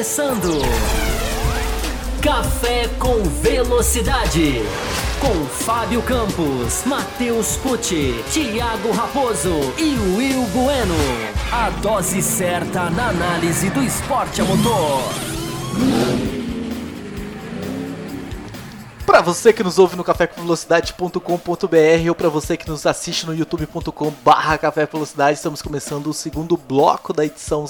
começando. Café com Velocidade. Com Fábio Campos, Matheus Pucci, Thiago Raposo e Will Bueno. A dose certa na análise do esporte a motor. Para você que nos ouve no cafécomvelocidade.com.br ou para você que nos assiste no youtube.com/barra Café Velocidade, estamos começando o segundo bloco da edição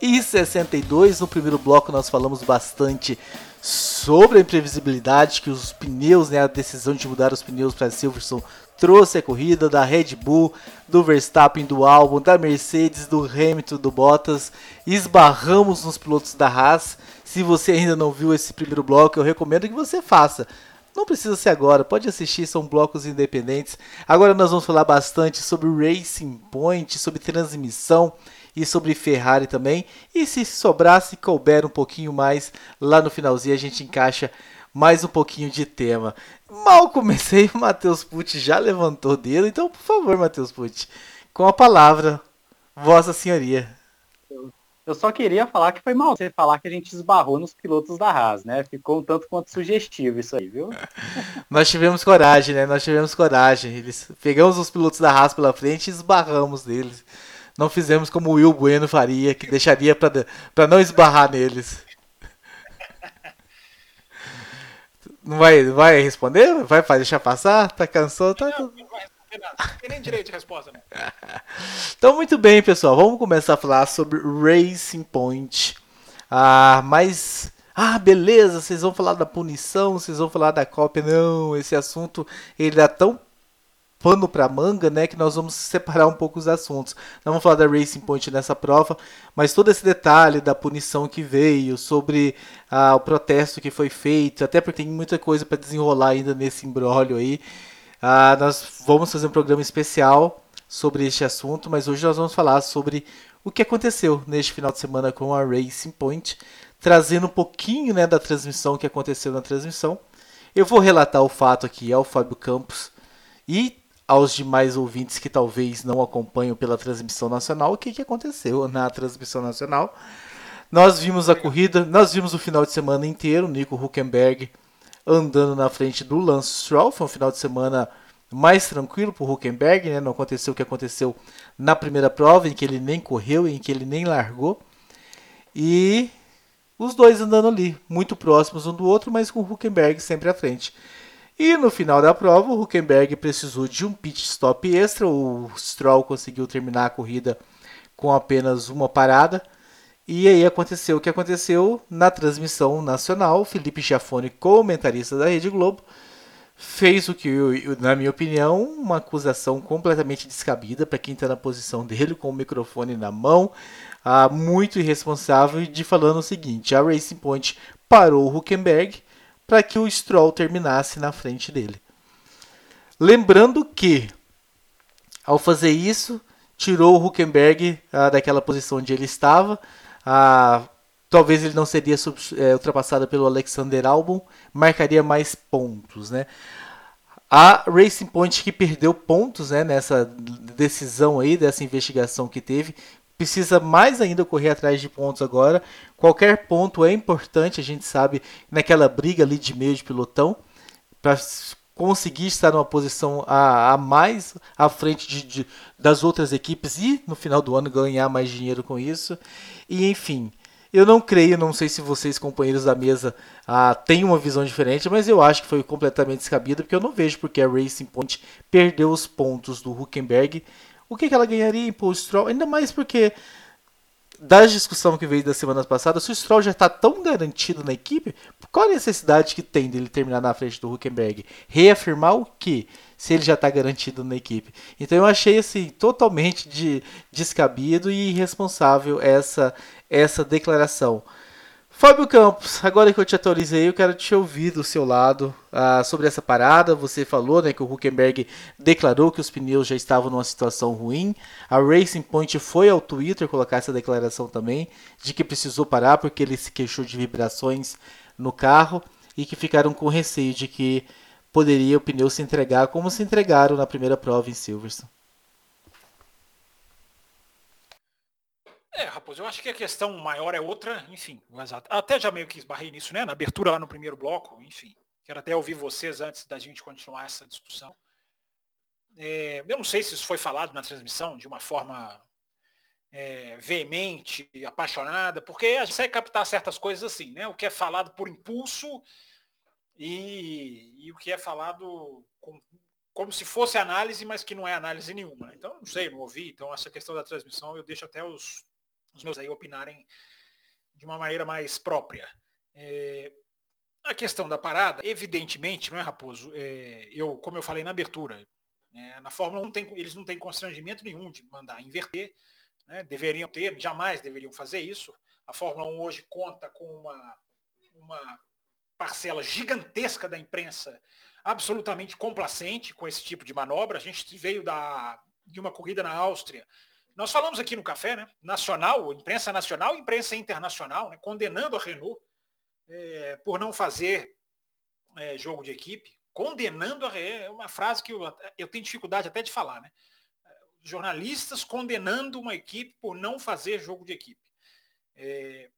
662. No primeiro bloco nós falamos bastante sobre a imprevisibilidade que os pneus, né, a decisão de mudar os pneus para Silverstone trouxe a corrida da Red Bull, do Verstappen, do Albon, da Mercedes, do Hamilton, do Bottas. Esbarramos nos pilotos da Haas. Se você ainda não viu esse primeiro bloco, eu recomendo que você faça. Não precisa ser agora, pode assistir, são blocos independentes. Agora nós vamos falar bastante sobre Racing Point, sobre transmissão e sobre Ferrari também. E se sobrar, se couber um pouquinho mais, lá no finalzinho a gente encaixa mais um pouquinho de tema. Mal comecei, o Matheus Pucci já levantou o dedo, então por favor, Matheus Pucci, com a palavra, Vossa Senhoria. Eu só queria falar que foi mal você falar que a gente esbarrou nos pilotos da Haas, né? Ficou um tanto quanto sugestivo isso aí, viu? Nós tivemos coragem, né? Nós tivemos coragem. Eles pegamos os pilotos da Haas pela frente e esbarramos neles. Não fizemos como o Will Bueno faria, que deixaria para não esbarrar neles. Não vai, vai responder? Vai deixar passar? Tá cansado? Tá... Não, não vai responder nada. Não tem nem direito de resposta, né? então, muito bem, pessoal. Vamos começar a falar sobre Racing Point. Ah, mas... Ah, beleza, vocês vão falar da punição, vocês vão falar da cópia. Não, esse assunto ele é tão pano para manga, né, que nós vamos separar um pouco os assuntos. Não vamos falar da Racing Point nessa prova, mas todo esse detalhe da punição que veio, sobre ah, o protesto que foi feito, até porque tem muita coisa para desenrolar ainda nesse embrólio aí. Ah, nós vamos fazer um programa especial sobre este assunto, mas hoje nós vamos falar sobre o que aconteceu neste final de semana com a Racing Point, trazendo um pouquinho né, da transmissão que aconteceu na transmissão. Eu vou relatar o fato aqui ao Fábio Campos e aos demais ouvintes que talvez não acompanham pela transmissão nacional o que, que aconteceu na transmissão nacional. Nós vimos a corrida, nós vimos o final de semana inteiro, Nico Huckenberg andando na frente do Lance Stroll, foi um final de semana mais tranquilo para o Huckenberg, né? não aconteceu o que aconteceu na primeira prova, em que ele nem correu, em que ele nem largou. E os dois andando ali, muito próximos um do outro, mas com o Huckenberg sempre à frente. E no final da prova, o Huckenberg precisou de um pit stop extra. O Stroll conseguiu terminar a corrida com apenas uma parada. E aí aconteceu o que aconteceu na transmissão nacional. Felipe Giafone, comentarista da Rede Globo, fez o que, na minha opinião, uma acusação completamente descabida para quem está na posição dele, com o microfone na mão, ah, muito irresponsável, de falando o seguinte: a Racing Point parou o Huckenberg para que o Stroll terminasse na frente dele. Lembrando que, ao fazer isso, tirou o Huckenberg ah, daquela posição onde ele estava. Ah, talvez ele não seria é, ultrapassado pelo Alexander Albon, marcaria mais pontos, né? A Racing Point que perdeu pontos né, nessa decisão aí, dessa investigação que teve, precisa mais ainda correr atrás de pontos agora. Qualquer ponto é importante, a gente sabe, naquela briga ali de meio de pilotão, para conseguir estar numa posição a, a mais à frente de, de, das outras equipes e no final do ano ganhar mais dinheiro com isso. E enfim, eu não creio, não sei se vocês, companheiros da mesa, ah, têm uma visão diferente, mas eu acho que foi completamente descabido, porque eu não vejo porque a Racing Point perdeu os pontos do Huckenberg o que, que ela ganharia em pôr o Stroll? Ainda mais porque, da discussão que veio das semanas passadas, se o Stroll já está tão garantido na equipe, qual a necessidade que tem dele terminar na frente do Huckenberg? Reafirmar o que? Se ele já está garantido na equipe. Então eu achei assim totalmente de descabido e irresponsável essa essa declaração. Fábio Campos, agora que eu te atualizei, eu quero te ouvir do seu lado uh, sobre essa parada. Você falou né, que o Huckenberg declarou que os pneus já estavam numa situação ruim. A Racing Point foi ao Twitter colocar essa declaração também, de que precisou parar porque ele se queixou de vibrações no carro e que ficaram com receio de que poderia o pneu se entregar como se entregaram na primeira prova em Silverstone. É, Raposo, eu acho que a questão maior é outra, enfim, até já meio que esbarrei nisso, né? Na abertura lá no primeiro bloco, enfim. Quero até ouvir vocês antes da gente continuar essa discussão. É, eu não sei se isso foi falado na transmissão de uma forma é, veemente, apaixonada, porque a gente consegue captar certas coisas assim, né? O que é falado por impulso e, e o que é falado com, como se fosse análise, mas que não é análise nenhuma. Então, não sei, não ouvi. Então, essa questão da transmissão eu deixo até os, os meus aí opinarem de uma maneira mais própria. É, a questão da parada, evidentemente, não é, Raposo? É, eu, como eu falei na abertura, é, na Fórmula 1 não tem, eles não têm constrangimento nenhum de mandar inverter, né, deveriam ter, jamais deveriam fazer isso. A Fórmula 1 hoje conta com uma, uma parcela gigantesca da imprensa absolutamente complacente com esse tipo de manobra. A gente veio da, de uma corrida na Áustria nós falamos aqui no café, né? Nacional, imprensa nacional e imprensa internacional, né? condenando a Renault é, por não fazer é, jogo de equipe, condenando a é uma frase que eu, eu tenho dificuldade até de falar, né? Jornalistas condenando uma equipe por não fazer jogo de equipe. É,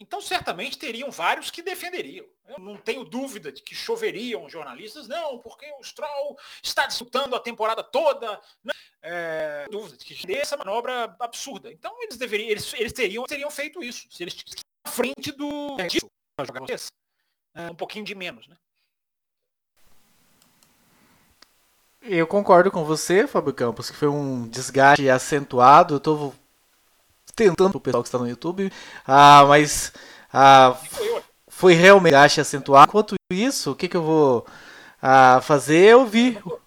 então, certamente teriam vários que defenderiam. Eu não tenho dúvida de que choveriam jornalistas, não, porque o Stroll está disputando a temporada toda. Né? É, dúvida de que essa manobra absurda. Então, eles deveriam, eles, eles teriam, teriam feito isso. Se eles à frente do é, um pouquinho de menos, né? Eu concordo com você, Fábio Campos, que foi um desgaste acentuado. Eu tô tentando o pessoal que está no YouTube, ah, mas ah, foi realmente desgaste acentuado. Enquanto isso, o que, que eu vou ah, fazer? Eu vi. Eu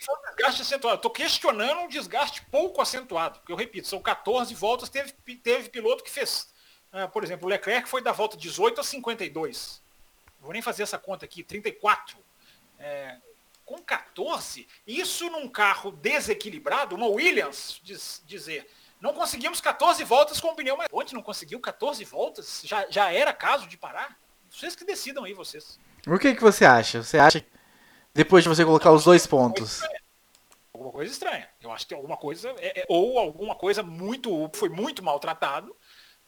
foi um desgaste acentuado. Estou questionando um desgaste pouco acentuado. Porque eu repito, são 14 voltas, teve, teve piloto que fez. Ah, por exemplo, o Leclerc foi da volta 18 a 52. Não vou nem fazer essa conta aqui, 34. É, com 14, isso num carro desequilibrado, uma Williams diz, dizer não conseguimos 14 voltas com o pneu mais ponte, não conseguiu 14 voltas? Já, já era caso de parar? Vocês que decidam aí, vocês. O que, que você acha? Você acha depois de você colocar os dois pontos? Alguma coisa estranha. Eu acho que alguma coisa, é, é, ou alguma coisa muito, foi muito maltratado,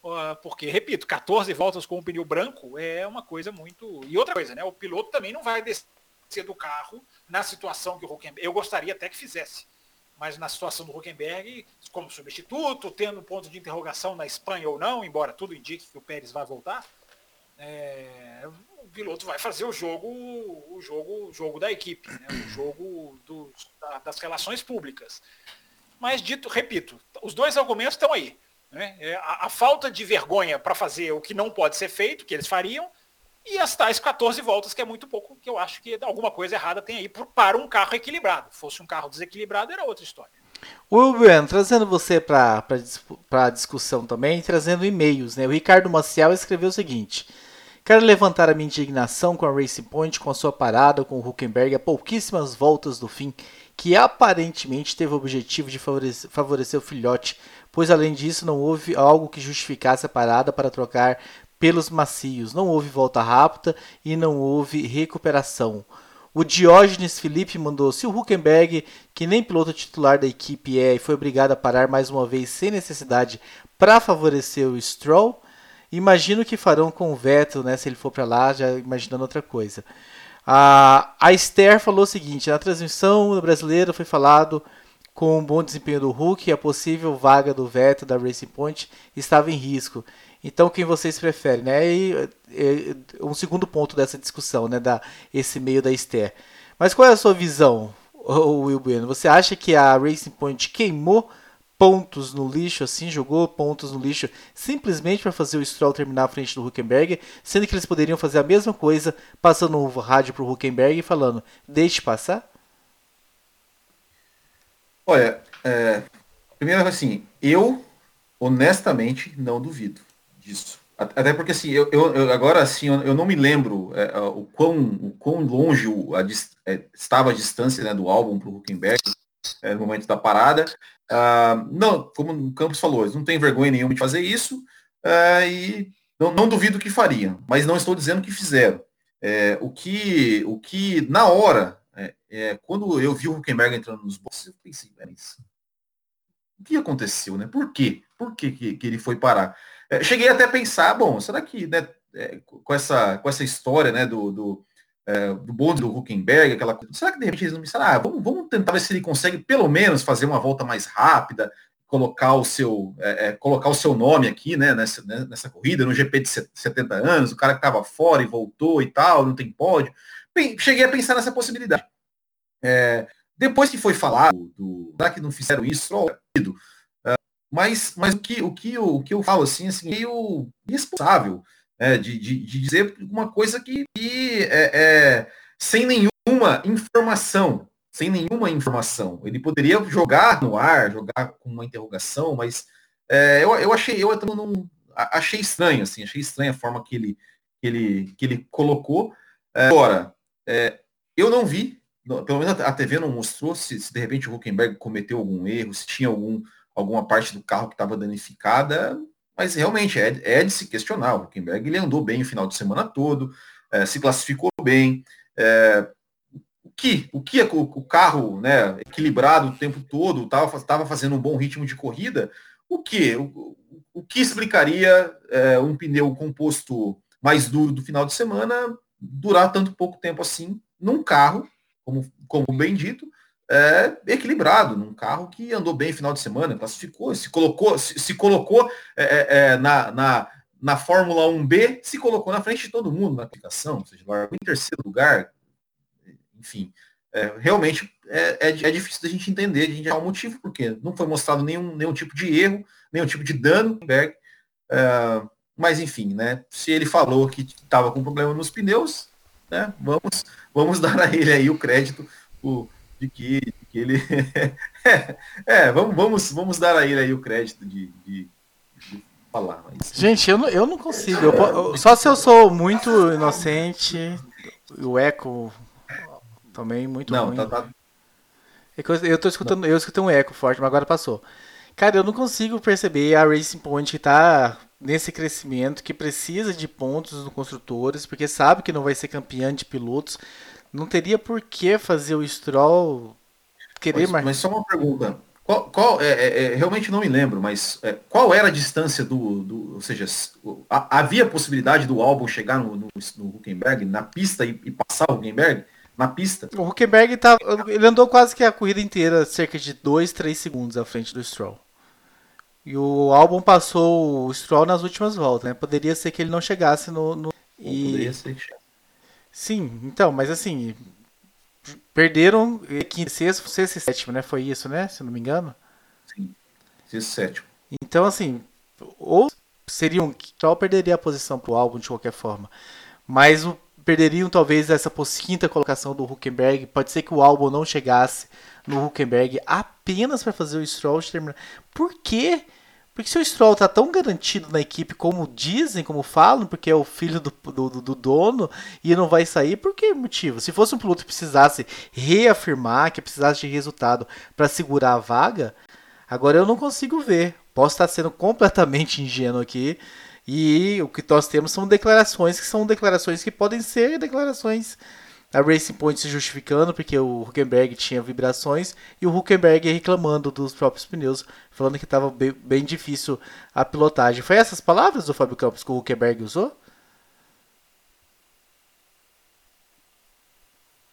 uh, porque, repito, 14 voltas com o pneu branco é uma coisa muito. E outra coisa, né? O piloto também não vai descer do carro na situação que o Huckenberg. Eu gostaria até que fizesse mas na situação do Huckenberg, como substituto, tendo ponto de interrogação na Espanha ou não, embora tudo indique que o Pérez vai voltar, é, o piloto vai fazer o jogo, o jogo, o jogo da equipe, né, o jogo da, das relações públicas. Mas dito, repito, os dois argumentos estão aí. Né? É, a, a falta de vergonha para fazer o que não pode ser feito, que eles fariam, e as tais 14 voltas, que é muito pouco, que eu acho que alguma coisa errada tem aí para um carro equilibrado. Fosse um carro desequilibrado, era outra história. O Bueno, trazendo você para a discussão também, trazendo e-mails, né? O Ricardo Maciel escreveu o seguinte: Quero levantar a minha indignação com a Racing Point, com a sua parada com o Huckenberg a pouquíssimas voltas do fim, que aparentemente teve o objetivo de favorecer, favorecer o filhote, pois além disso não houve algo que justificasse a parada para trocar pelos macios. Não houve volta rápida e não houve recuperação. O Diógenes Felipe mandou: se o Huckenberg, que nem piloto titular da equipe é e foi obrigado a parar mais uma vez sem necessidade para favorecer o Stroll, imagino que farão com o Vettel, né, se ele for para lá, já imaginando outra coisa. A, a Esther falou o seguinte: na transmissão brasileira foi falado com o bom desempenho do Hulk, a possível vaga do Vettel da Racing Point estava em risco. Então, quem vocês preferem, né? E, e, um segundo ponto dessa discussão, né? Da, esse meio da Esther. Mas qual é a sua visão, Will Bueno? Você acha que a Racing Point queimou pontos no lixo, assim, jogou pontos no lixo simplesmente para fazer o Stroll terminar à frente do Huckenberg, sendo que eles poderiam fazer a mesma coisa, passando o rádio para o Huckenberg e falando, deixe passar? Olha, é, primeiro assim, eu honestamente não duvido disso. Até porque assim, eu, eu agora assim, eu, não me lembro é, o, quão, o quão longe o, a, é, estava a distância né, do álbum para o Huckenberg é, no momento da parada. Ah, não, como o Campos falou, eles não têm vergonha nenhuma de fazer isso ah, e não, não, duvido que fariam, mas não estou dizendo que fizeram. É, o, que, o que na hora, é, é, quando eu vi o Huckenberg entrando nos boxes, eu pensei, o que aconteceu, né? Por quê? Por que, que, que ele foi parar? É, cheguei até a pensar, bom, será que né, é, com, essa, com essa história né, do, do, é, do bonde do Huckenberg, aquela coisa, será que de repente eles não pensaram, ah, vamos, vamos tentar ver se ele consegue pelo menos fazer uma volta mais rápida, colocar o seu é, é colocar o seu nome aqui, né, nessa, né, nessa corrida, no GP de 70 anos, o cara que estava fora e voltou e tal, não tem pódio. Bem, cheguei a pensar nessa possibilidade. É, depois que foi falado, do, será que não fizeram isso? Oh, mas, mas o, que, o, que eu, o que eu falo assim, assim meio responsável é, de, de, de, dizer uma coisa que, que é, é, sem nenhuma informação, sem nenhuma informação. Ele poderia jogar no ar, jogar com uma interrogação, mas é, eu, eu achei, eu não, achei estranho, assim, achei estranha a forma que ele, que ele, que ele colocou. É, agora, é, eu não vi, pelo menos a TV não mostrou se, se de repente o Huckenberg cometeu algum erro, se tinha algum alguma parte do carro que estava danificada, mas realmente é, é, de se questionar. O Huckenberg ele andou bem o final de semana todo, é, se classificou bem. É, o que, o que é o, carro né, equilibrado o tempo todo, estava fazendo um bom ritmo de corrida, o que? O, o que explicaria é, um pneu composto mais duro do final de semana durar tanto pouco tempo assim num carro, como, como bem dito, é, equilibrado, num carro que andou bem final de semana, classificou, se colocou, se, se colocou é, é, é na, na, na Fórmula 1B, se colocou na frente de todo mundo na aplicação, ou seja, largou em terceiro lugar, enfim. É, realmente é, é, é, difícil da gente entender, de gente achar o motivo, porque não foi mostrado nenhum, nenhum tipo de erro, nenhum tipo de dano, Berg, é, mas enfim, né? Se ele falou que estava com problema nos pneus, né? Vamos, vamos dar a ele aí o crédito, o, de que, de que ele. é, vamos, vamos, vamos dar a ele aí o crédito de, de, de falar. Mas... Gente, eu não, eu não consigo. Eu, só se eu sou muito inocente, o eco também muito não, ruim. Tá, tá... É eu, eu tô escutando, eu escutei um eco forte, mas agora passou. Cara, eu não consigo perceber a Racing Point que tá nesse crescimento, que precisa de pontos no construtores, porque sabe que não vai ser campeã de pilotos não teria por que fazer o Stroll querer mas, mais. Mas só uma pergunta. Qual, qual é, é, é, realmente não me lembro, mas é, qual era a distância do, do ou seja, a, havia possibilidade do álbum chegar no, no, no Huckenberg na pista e, e, passar o Huckenberg na pista? O Huckenberg tá, ele andou quase que a corrida inteira, cerca de 2, 3 segundos à frente do Stroll. E o álbum passou o Stroll nas últimas voltas, né? Poderia ser que ele não chegasse no, no e... Poderia ser que Sim, então, mas assim, perderam quinto, sexto, sexto e sétimo, né? Foi isso, né? Se não me engano. Sim, sexto e sétimo. Então, assim, ou seriam, só perderia a posição pro álbum de qualquer forma, mas perderiam talvez essa quinta colocação do Huckenberg. Pode ser que o álbum não chegasse no Huckenberg apenas para fazer o Stroll terminar. Por quê? Porque se o Stroll tá tão garantido na equipe como dizem, como falam, porque é o filho do, do, do, dono e não vai sair, por que motivo? Se fosse um piloto que precisasse reafirmar, que precisasse de resultado para segurar a vaga, agora eu não consigo ver. Posso estar sendo completamente ingênuo aqui. E o que nós temos são declarações que são declarações que podem ser declarações a Racing Point se justificando porque o Huckenberg tinha vibrações e o Huckenberg reclamando dos próprios pneus, falando que estava bem, bem, difícil a pilotagem. Foi essas palavras do Fábio Campos que o Huckenberg usou?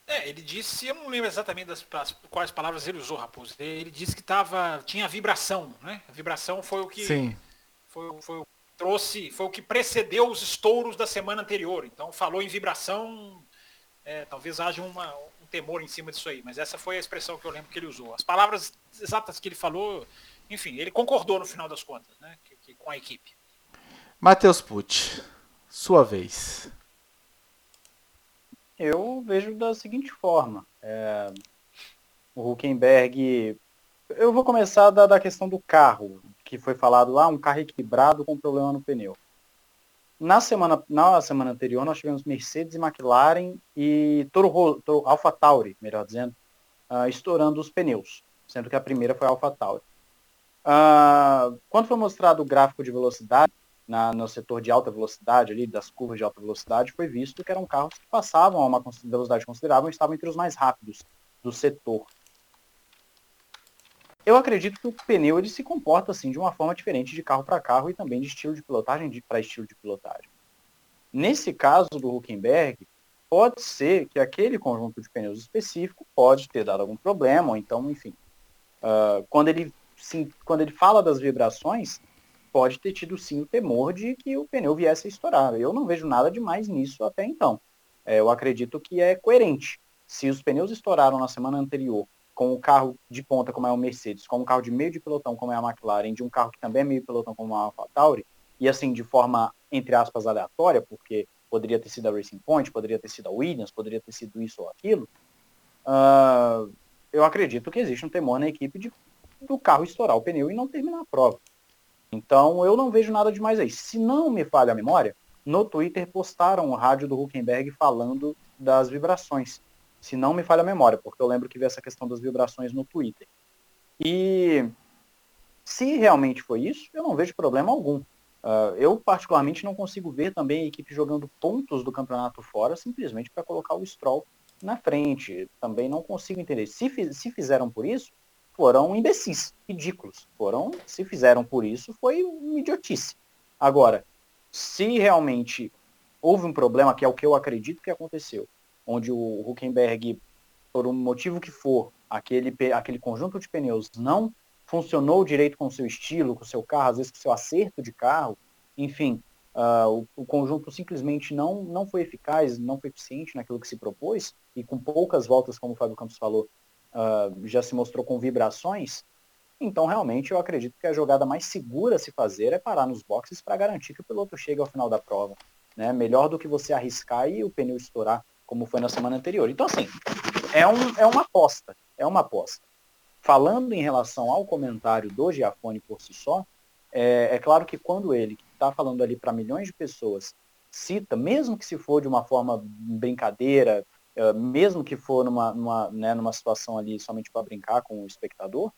É, ele disse, eu não lembro exatamente das, quais palavras ele usou, Raposo. Ele disse que tava, tinha vibração, né? A vibração foi o que Sim. Foi, foi o que trouxe, foi o que precedeu os estouros da semana anterior. Então falou em vibração, é, talvez haja uma, um temor em cima disso aí, mas essa foi a expressão que eu lembro que ele usou. As palavras exatas que ele falou, enfim, ele concordou no final das contas, né, que, que, com a equipe. Matheus Pucci, sua vez. Eu vejo da seguinte forma. É, o Huckenberg. Eu vou começar da, da questão do carro, que foi falado lá, um carro equilibrado com problema no pneu. Na semana, na semana anterior, nós tivemos Mercedes e McLaren e Toro, Toro Alpha Tauri, melhor dizendo, uh, estourando os pneus, sendo que a primeira foi a Alpha Tauri. Uh, quando foi mostrado o gráfico de velocidade, na, no setor de alta velocidade, ali, das curvas de alta velocidade, foi visto que eram carros que passavam a uma velocidade considerável e estavam entre os mais rápidos do setor. Eu acredito que o pneu ele se comporta assim de uma forma diferente de carro para carro e também de estilo de pilotagem para estilo de pilotagem. Nesse caso do Huckenberg, pode ser que aquele conjunto de pneus específico pode ter dado algum problema, ou então, enfim, uh, quando, ele, sim, quando ele fala das vibrações, pode ter tido sim o temor de que o pneu viesse a estourar. Eu não vejo nada demais nisso até então. É, eu acredito que é coerente. Se os pneus estouraram na semana anterior com o carro de ponta como é o Mercedes, com um carro de meio de pelotão como é a McLaren, de um carro que também é meio de pelotão como a AlphaTauri, e assim de forma entre aspas aleatória, porque poderia ter sido a Racing Point, poderia ter sido a Williams, poderia ter sido isso ou aquilo, uh, eu acredito que existe um temor na equipe de, do carro estourar o pneu e não terminar a prova. Então eu não vejo nada demais aí. Se não me falha a memória, no Twitter postaram o rádio do Huckenberg falando das vibrações se não me falha a memória, porque eu lembro que vi essa questão das vibrações no Twitter. E se realmente foi isso, eu não vejo problema algum. Uh, eu, particularmente, não consigo ver também a equipe jogando pontos do campeonato fora simplesmente para colocar o Stroll na frente. Também não consigo entender. Se, se fizeram por isso, foram imbecis, ridículos. Foram, se fizeram por isso, foi uma idiotice. Agora, se realmente houve um problema, que é o que eu acredito que aconteceu, onde o Huckenberg, por um motivo que for, aquele, aquele conjunto de pneus não funcionou direito com o seu estilo, com o seu carro, às vezes com o seu acerto de carro, enfim, uh, o, o, conjunto simplesmente não, não foi eficaz, não foi eficiente naquilo que se propôs, e com poucas voltas, como o Fábio Campos falou, uh, já se mostrou com vibrações, então realmente eu acredito que a jogada mais segura a se fazer é parar nos boxes para garantir que o piloto chegue ao final da prova. Né? Melhor do que você arriscar e o pneu estourar como foi na semana anterior. Então, assim, é, um, é uma aposta, é uma aposta. Falando em relação ao comentário do Giafone por si só, é, é claro que quando ele está falando ali para milhões de pessoas, cita, mesmo que se for de uma forma brincadeira, é, mesmo que for numa, numa, né, numa situação ali somente para brincar com o espectador,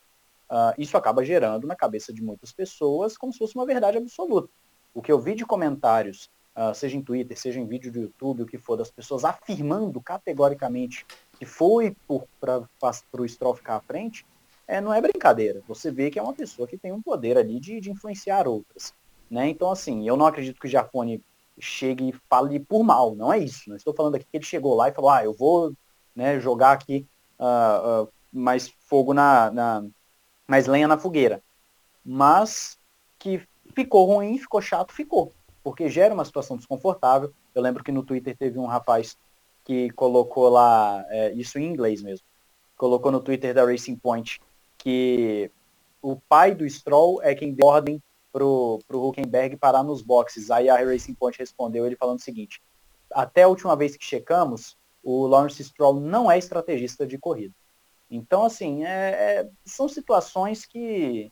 uh, isso acaba gerando na cabeça de muitas pessoas como se fosse uma verdade absoluta. O que eu vi de comentários uh, seja em Twitter, seja em vídeo do YouTube, o que for, das pessoas afirmando categoricamente que foi para o Stroll ficar à frente, é, não é brincadeira. Você vê que é uma pessoa que tem um poder ali de, de influenciar outras. Né? Então, assim, eu não acredito que o Jafone chegue e fale por mal, não é isso. Não estou falando aqui que ele chegou lá e falou, ah, eu vou né, jogar aqui uh, uh, mais fogo na, na, mais lenha na fogueira. Mas que ficou ruim, ficou chato, ficou porque gera uma situação desconfortável. Eu lembro que no Twitter teve um rapaz que colocou lá, é, isso em inglês mesmo, colocou no Twitter da Racing Point que o pai do Stroll é quem deu ordem pro, pro Huckenberg parar nos boxes. Aí a Racing Point respondeu ele falando o seguinte, até a última vez que checamos, o Lawrence Stroll não é estrategista de corrida. Então, assim, é, é, são situações que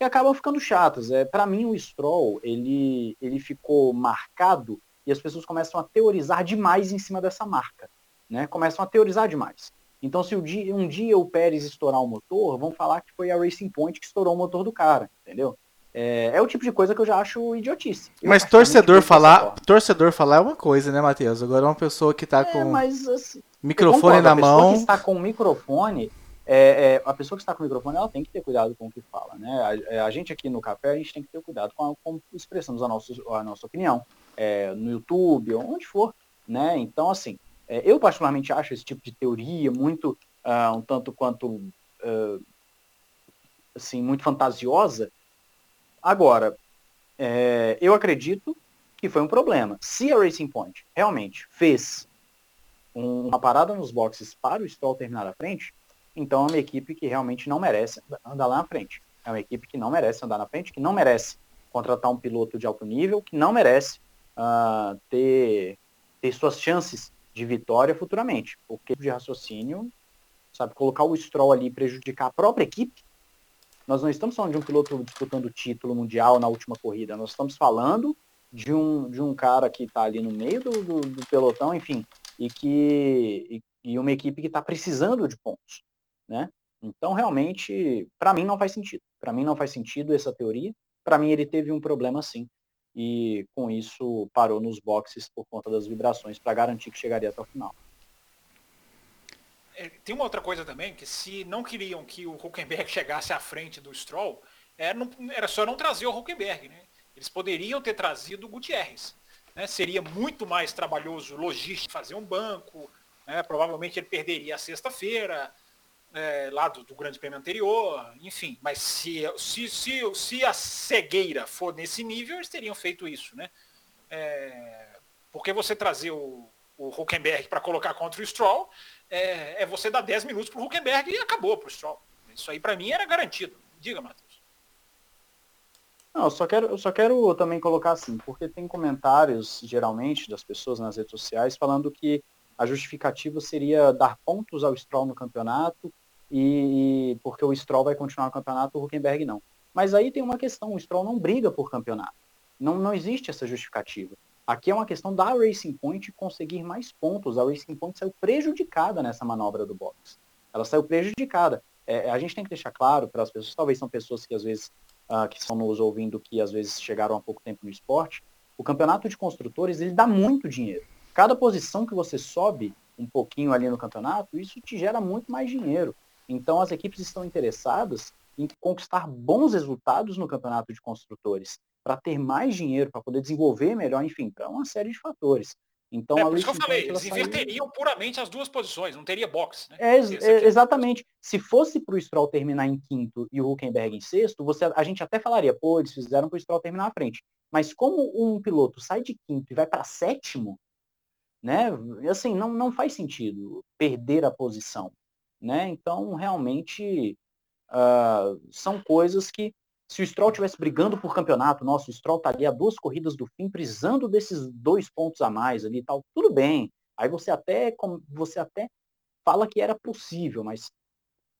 que acabam ficando chatos. É, para mim, o Stroll, ele, ele ficou marcado e as pessoas começam a teorizar demais em cima dessa marca. Né? Começam a teorizar demais. Então, se dia, um dia o Pérez estourar o motor, vão falar que foi a Racing Point que estourou o motor do cara, entendeu? É, é o tipo de coisa que eu já acho idiotice. Eu mas torcedor falar, torcedor falar é uma coisa, né, Matheus? Agora uma pessoa que tá é, com mas, assim, microfone na mão, que está com o microfone, é, é, a pessoa que está com o microfone ela tem que ter cuidado com o que fala, né? A, é, a gente aqui no café a gente tem que ter cuidado com como expressamos a nossa, a nossa opinião é, no YouTube, onde for, né? Então assim, é, eu particularmente acho esse tipo de teoria muito uh, um tanto quanto uh, assim muito fantasiosa. Agora, é, eu acredito que foi um problema. Se a Racing Point realmente fez uma parada nos boxes para o Stroll terminar à frente, então é uma equipe que realmente não merece andar lá na frente. É uma equipe que não merece andar na frente, que não merece contratar um piloto de alto nível, que não merece uh, ter, ter suas chances de vitória futuramente. Porque de raciocínio, sabe, colocar o Stroll ali e prejudicar a própria equipe, nós não estamos falando de um piloto disputando o título mundial na última corrida, nós estamos falando de um, de um cara que está ali no meio do, do, do, pelotão, enfim, e que e, e uma equipe que está precisando de pontos né? Então, realmente, para mim não faz sentido. Para mim não faz sentido essa teoria. Para mim ele teve um problema sim. E com isso parou nos boxes por conta das vibrações para garantir que chegaria até o final. é, tem uma outra coisa também, que se não queriam que o Huckenberg chegasse à frente do Stroll, era, não, era só não trazer o Huckenberg, né? Eles poderiam ter trazido o Gutierrez. Né? Seria muito mais trabalhoso logístico fazer um banco, né? provavelmente ele perderia a sexta-feira, é, lá do, do, Grande Prêmio anterior, enfim. Mas se, se, se, se a cegueira for nesse nível, eles teriam feito isso, né? É, porque você trazer o, o Huckenberg para colocar contra o Stroll é, é, você dar 10 minutos para o Huckenberg e acabou para o Stroll. Isso aí para mim era garantido. Diga, Matheus. Não, eu só quero, eu só quero também colocar assim, porque tem comentários, geralmente, das pessoas nas redes sociais falando que a justificativa seria dar pontos ao Stroll no campeonato e, porque o Stroll vai continuar no campeonato, o Huckenberg não. Mas aí tem uma questão, o Stroll não briga por campeonato. Não, não existe essa justificativa. Aqui é uma questão da Racing Point conseguir mais pontos. A Racing Point saiu prejudicada nessa manobra do box. Ela saiu prejudicada. É, a gente tem que deixar claro para as pessoas, talvez são pessoas que às vezes uh, que estão nos ouvindo, que às vezes chegaram há pouco tempo no esporte, o campeonato de construtores ele dá muito dinheiro. Cada posição que você sobe um pouquinho ali no campeonato, isso te gera muito mais dinheiro. Então as equipes estão interessadas em conquistar bons resultados no campeonato de construtores, para ter mais dinheiro, para poder desenvolver melhor, enfim, para uma série de fatores. Então, é por isso que eu falei, eles inverteriam saiu... puramente as duas posições, não teria box. Né? É, é, exatamente. Se fosse para o Stroll terminar em quinto e o Huckenberg em sexto, você, a gente até falaria, pô, eles fizeram para o Stroll terminar à frente. Mas como um piloto sai de quinto e vai para sétimo, né? Assim, não, não faz sentido perder a posição, né? Então, realmente, uh, são coisas que se o Stroll estivesse brigando por campeonato, nosso o Stroll estaria a duas corridas do fim, precisando desses dois pontos a mais ali e tal, tudo bem. Aí você até, você até fala que era possível, mas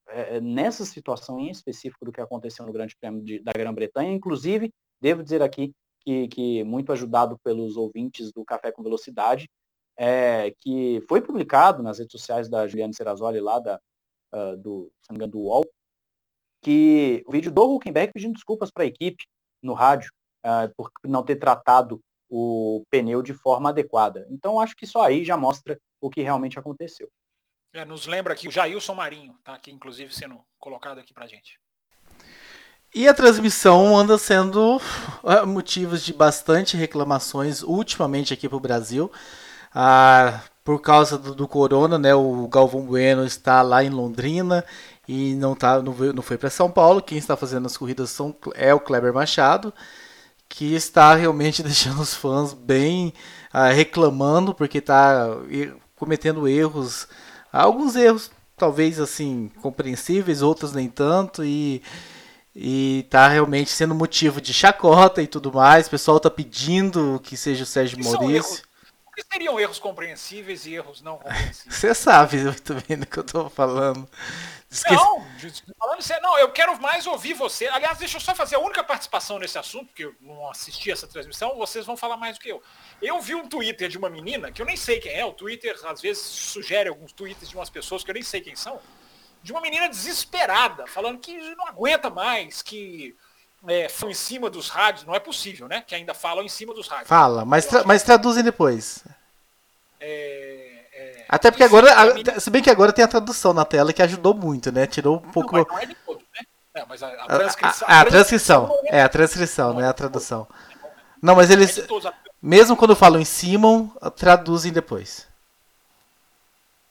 é, nessa situação em específico do que aconteceu no Grande Prêmio de, da Grã-Bretanha, inclusive, devo dizer aqui que, que, muito ajudado pelos ouvintes do Café com Velocidade, é, que foi publicado nas redes sociais da Juliane Serrazoli lá da, uh, do, do UOL, que o vídeo do Huckenberg pedindo desculpas para a equipe no rádio uh, por não ter tratado o pneu de forma adequada. Então acho que só aí já mostra o que realmente aconteceu. É, nos lembra aqui o Jailson Marinho, tá aqui inclusive sendo colocado aqui para gente. E a transmissão anda sendo uh, motivos de bastante reclamações ultimamente aqui para o Brasil. Ah, por causa do, do, corona, né, o Galvão Bueno está lá em Londrina e não, tá, não, veio, não foi para São Paulo. Quem está fazendo as corridas são, é o Kleber Machado, que está realmente deixando os fãs bem uh, reclamando, porque está cometendo erros, alguns erros talvez assim compreensíveis, outros nem tanto, e e tá realmente sendo motivo de chacota e tudo mais. O pessoal tá pedindo que seja o Sérgio Maurício. Seriam erros compreensíveis e erros não compreensíveis? Você sabe muito bem do que eu tô falando. Esqueci... Não, falando sério, não, eu quero mais ouvir você. Aliás, deixa eu só fazer a única participação nesse assunto, porque eu não assisti essa transmissão, vocês vão falar mais do que eu. Eu vi um Twitter de uma menina, que eu nem sei quem é, o Twitter às vezes sugere alguns tweets de umas pessoas que eu nem sei quem são, de uma menina desesperada, falando que não aguenta mais, que é, em cima dos rádios, não é possível, né? Que ainda falam em cima dos rádios. Fala, mas, tra mas traduzem depois. É, até porque agora, se bem que agora tem a tradução na tela que ajudou muito, né? Tirou um pouco. Não, não é de todo, né? É, mas a, a transcrição. A, a, a transcrição, é a transcrição, não é a tradução. Não, mas eles, mesmo quando falam em Simon, traduzem depois.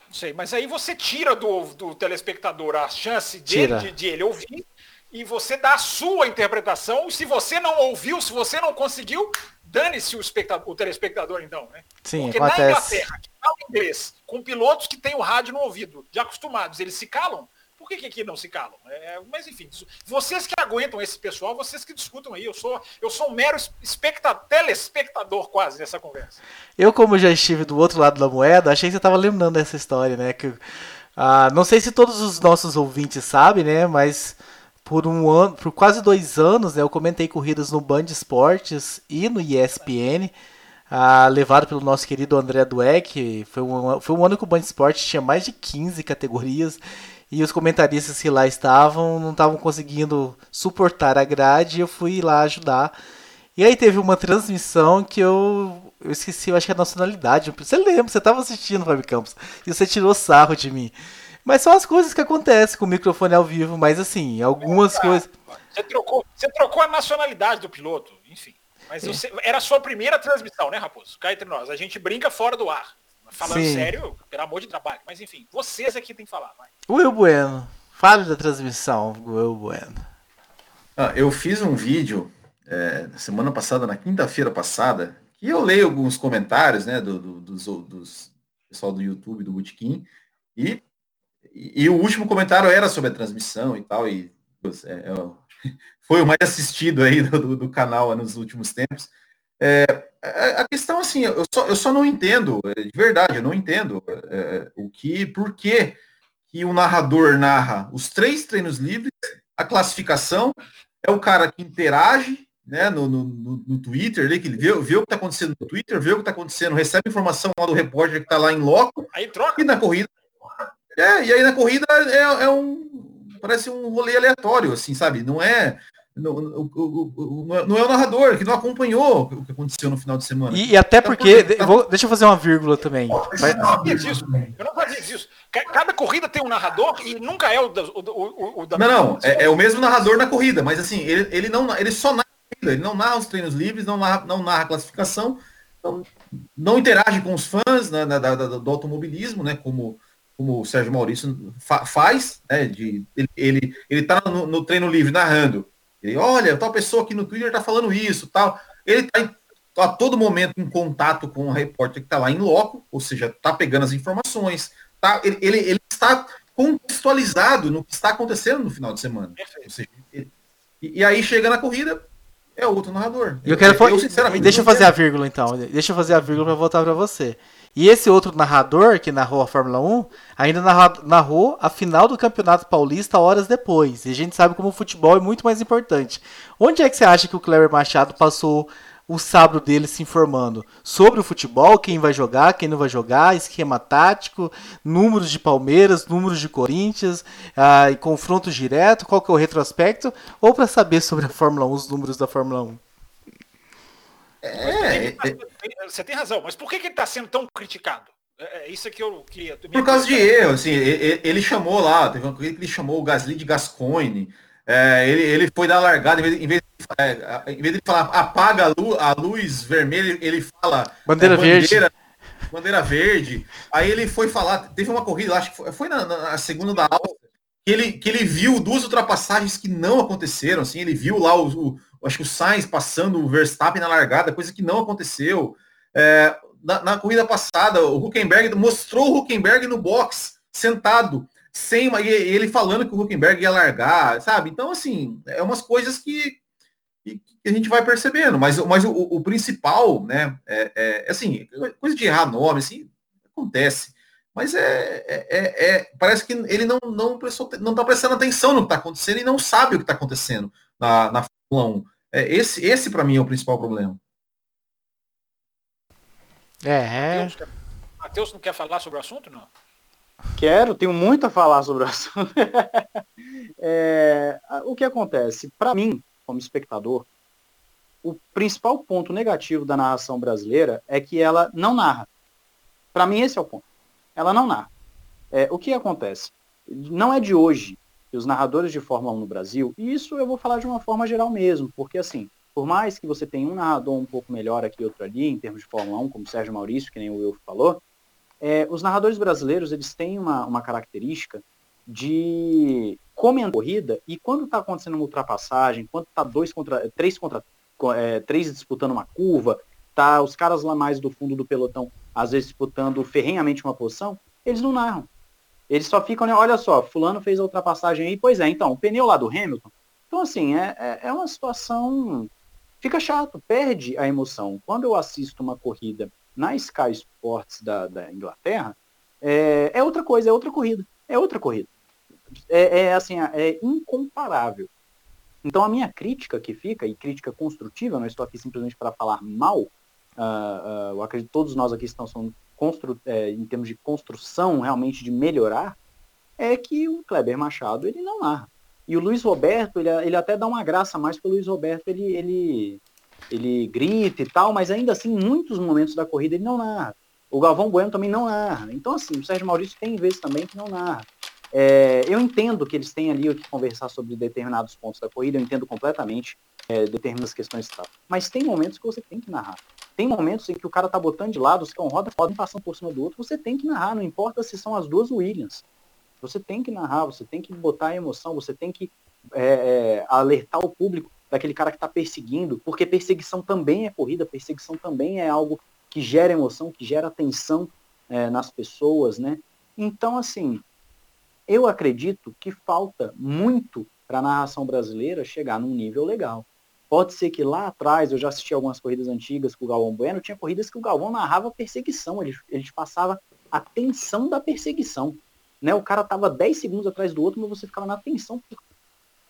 Não sei, mas aí você tira do, do telespectador a chance de, de, de ele ouvir e você dá a sua interpretação. Se você não ouviu, se você não conseguiu, dane-se o, o telespectador, então, né? Sim, Porque acontece. na Inglaterra, que fala inglês, com pilotos que têm o rádio no ouvido, já acostumados, eles se calam, por que, que aqui não se calam? É, mas enfim, vocês que aguentam esse pessoal, vocês que discutam aí. Eu sou, eu sou um mero espectador, telespectador quase nessa conversa. Eu, como já estive do outro lado da moeda, achei que você estava lembrando dessa história, né? Que, ah, não sei se todos os nossos ouvintes sabem, né? Mas por um ano, por quase dois anos, né, eu comentei corridas no Band Esportes e no ESPN, ah, levado pelo nosso querido André Dueck. Foi um, foi um ano que o Band Esportes tinha mais de 15 categorias e os comentaristas que lá estavam não estavam conseguindo suportar a grade e eu fui lá ajudar. E aí teve uma transmissão que eu, eu esqueci, eu acho que a nacionalidade. Você lembra, você estava assistindo, Fábio Campos, e você tirou sarro de mim. Mas são as coisas que acontecem com o microfone ao vivo, mas assim, algumas Ah, coisas. Você trocou, você trocou a nacionalidade do piloto, enfim. Mas você- era a sua primeira transmissão, né, Raposo? Cá entre nós. A gente brinca fora do ar. Falando Sim. sério, pelo amor de trabalho. Mas enfim, vocês aqui tem que falar. Vai. Will Bueno, fale da transmissão, Will Bueno. Ah, eu fiz um vídeo é, semana passada, na quinta-feira passada, que eu leio alguns comentários, né, do, do- dos, dos pessoal do YouTube, do Bootkin, e, e, e o último comentário era sobre a transmissão e tal, e é, é, foi o mais assistido aí do, do- canal nos últimos tempos. É, a, questão, assim, eu só, eu só não entendo, é, de verdade, eu não entendo é, o que, por que que o narrador narra os três treinos livres, a classificação, é o cara que interage né, no, no, no- no Twitter, ali, que ele vê, vê o que está acontecendo no Twitter, vê o que está acontecendo, recebe informação lá do repórter que está lá em loco, Aí troca. e na corrida. É, e aí na corrida é, é um. Parece um rolê aleatório, assim, sabe? Não é. Não, é- não é o narrador que não acompanhou o que aconteceu no final de semana. E, e até porque, de- eu vou- deixa eu fazer uma vírgula também. Vai- Eu não sabia disso. Eu não disso. Ca- Cada corrida tem um narrador e nunca é o da. O, o- o da- Não, não, é, é o mesmo narrador na corrida, mas assim, ele, ele não ele só narra ele não narra os treinos livres, não narra, não narra a classificação, não, não interage com os fãs né, da- da- do automobilismo, né? Como, como o Sérgio Maurício fa- faz, né? De, ele, ele, ele tá no, no treino livre narrando. Ele, olha, tal pessoa aqui no Twitter tá falando isso, tal. Ele tá em- a todo momento em contato com o repórter que tá lá em loco, ou seja, tá pegando as informações, tá, ele, ele, ele está contextualizado no que está acontecendo no final de semana. Seja, ele- e, e aí chega na corrida, é outro narrador. Eu quero fa- sinceramente, Deixa eu fazer a entendo. vírgula então. Deixa eu fazer a vírgula para voltar para você. E esse outro narrador que narrou a Fórmula 1 ainda narrou a final do Campeonato Paulista horas depois. E a gente sabe como o futebol é muito mais importante. Onde é que você acha que o Kleber Machado passou o sábado dele se informando sobre o futebol, quem vai jogar, quem não vai jogar, esquema tático, números de Palmeiras, números de Corinthians, ah, e confronto direto, qual que é o retrospecto, ou para saber sobre a Fórmula 1, os números da Fórmula 1? É, Você tem razão, mas por que, que ele está sendo tão criticado? É, é isso que eu queria. Por causa de erro, assim, ele, ele chamou lá, teve uma coisa que ele chamou o Gasly de Gascoigne, é, ele, ele foi dar a largada, em vez, em vez, é, em vez de falar apaga a, lu- a luz vermelha, ele fala Bandeira é, verde. bandeira verde. Aí ele foi falar, teve uma corrida, acho que foi, foi na, na segunda da aula, que ele, que ele viu duas ultrapassagens que não aconteceram, assim, ele viu lá o, o- acho que o Sainz passando o Verstappen na largada, coisa que não aconteceu. É, na, na corrida passada, o Huckenberg mostrou o Huckenberg no box, sentado, sem e ele falando que o Huckenberg ia largar, sabe? Então, assim, é umas coisas que, que- a gente vai percebendo, mas, mas o, o principal, né, é, é, assim, coisa de errar nome, assim, acontece. Mas é, é- é- é- parece que ele não não não está prestando atenção no que está acontecendo e não sabe o que está acontecendo na, na 1. É, esse esse para mim é o principal problema. É, Matheus, quer- Matheus não quer falar sobre o assunto, não? Quero, tenho muito a falar sobre o assunto. É, o que acontece? Para mim, como espectador, o principal ponto negativo da narração brasileira é que ela não narra. Para mim, esse é o ponto. Ela não narra. É, o que acontece? Não é de hoje que os narradores de Fórmula 1 no Brasil, e isso eu vou falar de uma forma geral mesmo, porque assim, por mais que você tenha um narrador um pouco melhor aqui e outro ali, em termos de Fórmula 1, como Sérgio Maurício, que nem o Will falou, é, os narradores brasileiros eles têm uma, uma característica de comentar corrida e quando está acontecendo uma ultrapassagem, quando está dois contra três contra é, três disputando uma curva, tá os caras lá mais do fundo do pelotão às vezes disputando ferrenhamente uma posição, eles não narram. Eles só ficam, né, olha só, fulano fez a ultrapassagem aí, pois é, então, o pneu lá do Hamilton. Então, assim, é, é, é uma situação. Fica chato, perde a emoção. Quando eu assisto uma corrida na Sky Sports da, da Inglaterra, é, é outra coisa, é outra corrida. É outra corrida. É, é assim, é incomparável. Então a minha crítica que fica, e crítica construtiva, não estou aqui simplesmente para falar mal, ah, ah, eu acredito que todos nós aqui estamos falando constru, é, em termos de construção, realmente de melhorar, é que o Kleber Machado ele não narra. E o Luiz Roberto, ele, ele até dá uma graça mais porque o Luiz Roberto ele, ele, ele grita e tal, mas ainda assim, muitos momentos da corrida ele não narra. O Galvão Bueno também não narra. Então, assim, o Sérgio Maurício tem vezes também que não narra. É, eu entendo que eles têm ali o que conversar sobre determinados pontos da corrida, eu entendo completamente é, determinadas questões e tal. Mas tem momentos que você tem que narrar. Tem momentos em que o cara tá botando de lado, os cão roda, podem passando por cima do outro, você tem que narrar, não importa se são as duas Williams. Você tem que narrar, você tem que botar a emoção, você tem que é, é, alertar o público daquele cara que está perseguindo, porque perseguição também é corrida, perseguição também é algo que gera emoção, que gera tensão é, nas pessoas, né? Então, assim, eu acredito que falta muito para a narração brasileira chegar num nível legal. Pode ser que lá atrás, eu já assisti algumas corridas antigas com o Galvão Bueno, tinha corridas que o Galvão narrava perseguição, ele, ele passava a tensão da perseguição. Né? O cara tava 10 segundos atrás do outro, mas você ficava na tensão, porque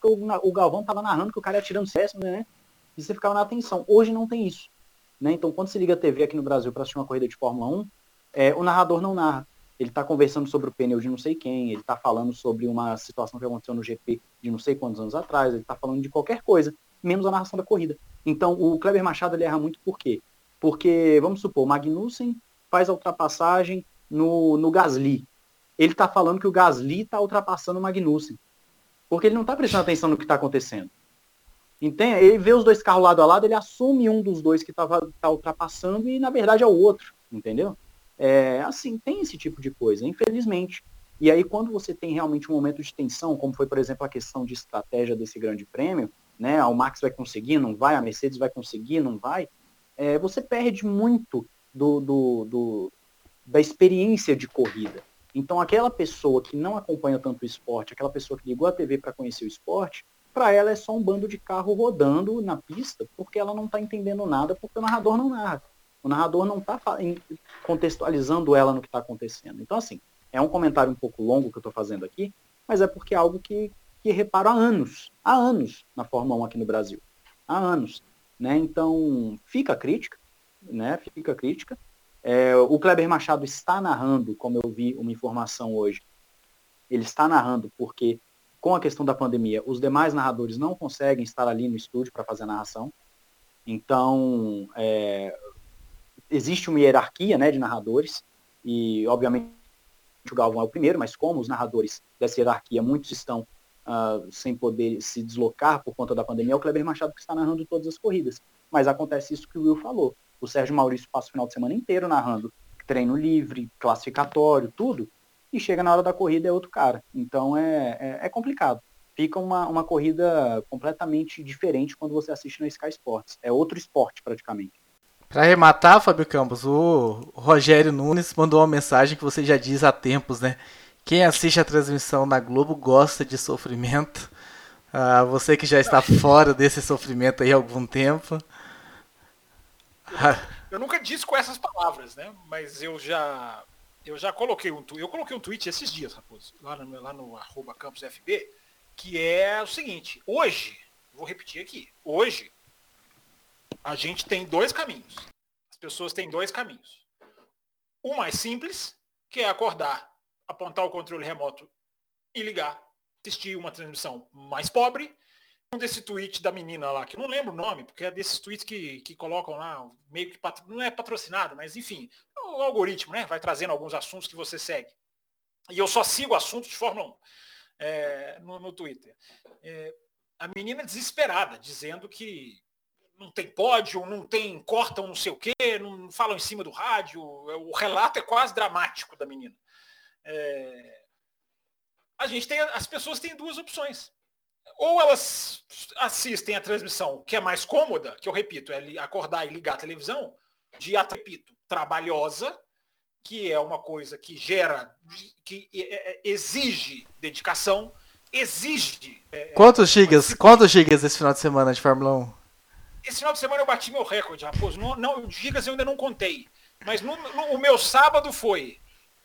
o, o Galvão tava narrando que o cara ia tirando sétimo, né? E você ficava na atenção. Hoje não tem isso. Né? Então, quando você liga a TV aqui no Brasil para assistir uma corrida de Fórmula 1, é, o narrador não narra ele está conversando sobre o pneu de não sei quem, ele está falando sobre uma situação que aconteceu no GP de não sei quantos anos atrás, ele está falando de qualquer coisa, menos a narração da corrida. Então, o Kleber Machado ele erra muito por quê? Porque, vamos supor, o Magnussen faz a ultrapassagem no, no Gasly. Ele está falando que o Gasly está ultrapassando o Magnussen. Porque ele não está prestando atenção no que está acontecendo. Entende? Ele vê os dois carros lado a lado, ele assume um dos dois que está tá ultrapassando e, na verdade, é o outro. Entendeu? É, assim, tem esse tipo de coisa, infelizmente. E aí, quando você tem realmente um momento de tensão, como foi, por exemplo, a questão de estratégia desse grande prêmio, né? O Max vai conseguir, não vai, a Mercedes vai conseguir, não vai, é, você perde muito do, do, do, da experiência de corrida. Então, aquela pessoa que não acompanha tanto o esporte, aquela pessoa que ligou a TV para conhecer o esporte, para ela é só um bando de carro rodando na pista, porque ela não está entendendo nada, porque o narrador não narra. O narrador não está contextualizando ela no que está acontecendo. Então, assim, é um comentário um pouco longo que eu estou fazendo aqui, mas é porque é algo que, que reparo há anos, há anos na Fórmula 1 aqui no Brasil. Há anos. Né? Então, fica a crítica, né? Fica a crítica. É, o Kleber Machado está narrando, como eu vi uma informação hoje, ele está narrando porque, com a questão da pandemia, os demais narradores não conseguem estar ali no estúdio para fazer a narração. Então, é, existe uma hierarquia né, de narradores, e obviamente o Galvão é o primeiro, mas como os narradores dessa hierarquia, muitos estão uh, sem poder se deslocar por conta da pandemia, é o Kleber Machado que está narrando todas as corridas. Mas acontece isso que o Will falou. O Sérgio Maurício passa o final de semana inteiro narrando treino livre, classificatório, tudo, e chega na hora da corrida é outro cara. Então é, é, é complicado. Fica uma, uma corrida completamente diferente quando você assiste na Sky Sports. É outro esporte praticamente. Para arrematar, Fábio Campos, o Rogério Nunes mandou uma mensagem que você já diz há tempos, né? Quem assiste a transmissão na Globo gosta de sofrimento. Ah, você que já está fora desse sofrimento aí há algum tempo. Eu nunca disse com essas palavras, né? Mas eu já eu já coloquei um eu coloquei um tweet esses dias, Raposo, lá no, lá no arroba campusfb, que é o seguinte, hoje, vou repetir aqui, hoje a gente tem dois caminhos. As pessoas têm dois caminhos. O mais simples, que é acordar, apontar o controle remoto e ligar, assistir uma transmissão mais pobre. Um desse tweet da menina lá, que não lembro o nome, porque é desses tweets que, que colocam lá, meio que não é patrocinado, mas enfim, o algoritmo, né? Vai trazendo alguns assuntos que você segue. E eu só sigo assuntos de Fórmula 1 é, no, no, Twitter. É, a menina desesperada, dizendo que não tem pódio, não tem, cortam não sei o quê, não falam em cima do rádio. O relato é quase dramático da menina. É... A gente tem, as pessoas têm duas opções. Ou elas assistem a transmissão que é mais cômoda, que eu repito, é acordar e ligar a televisão, de, repito, trabalhosa, que é uma coisa que gera, que exige dedicação, exige. É, quantos gigas? Quantos gigas esse final de semana de Fórmula 1? Esse final de semana eu bati meu recorde, Raposo. Não, não, gigas eu ainda não contei. Mas no, no, o meu sábado foi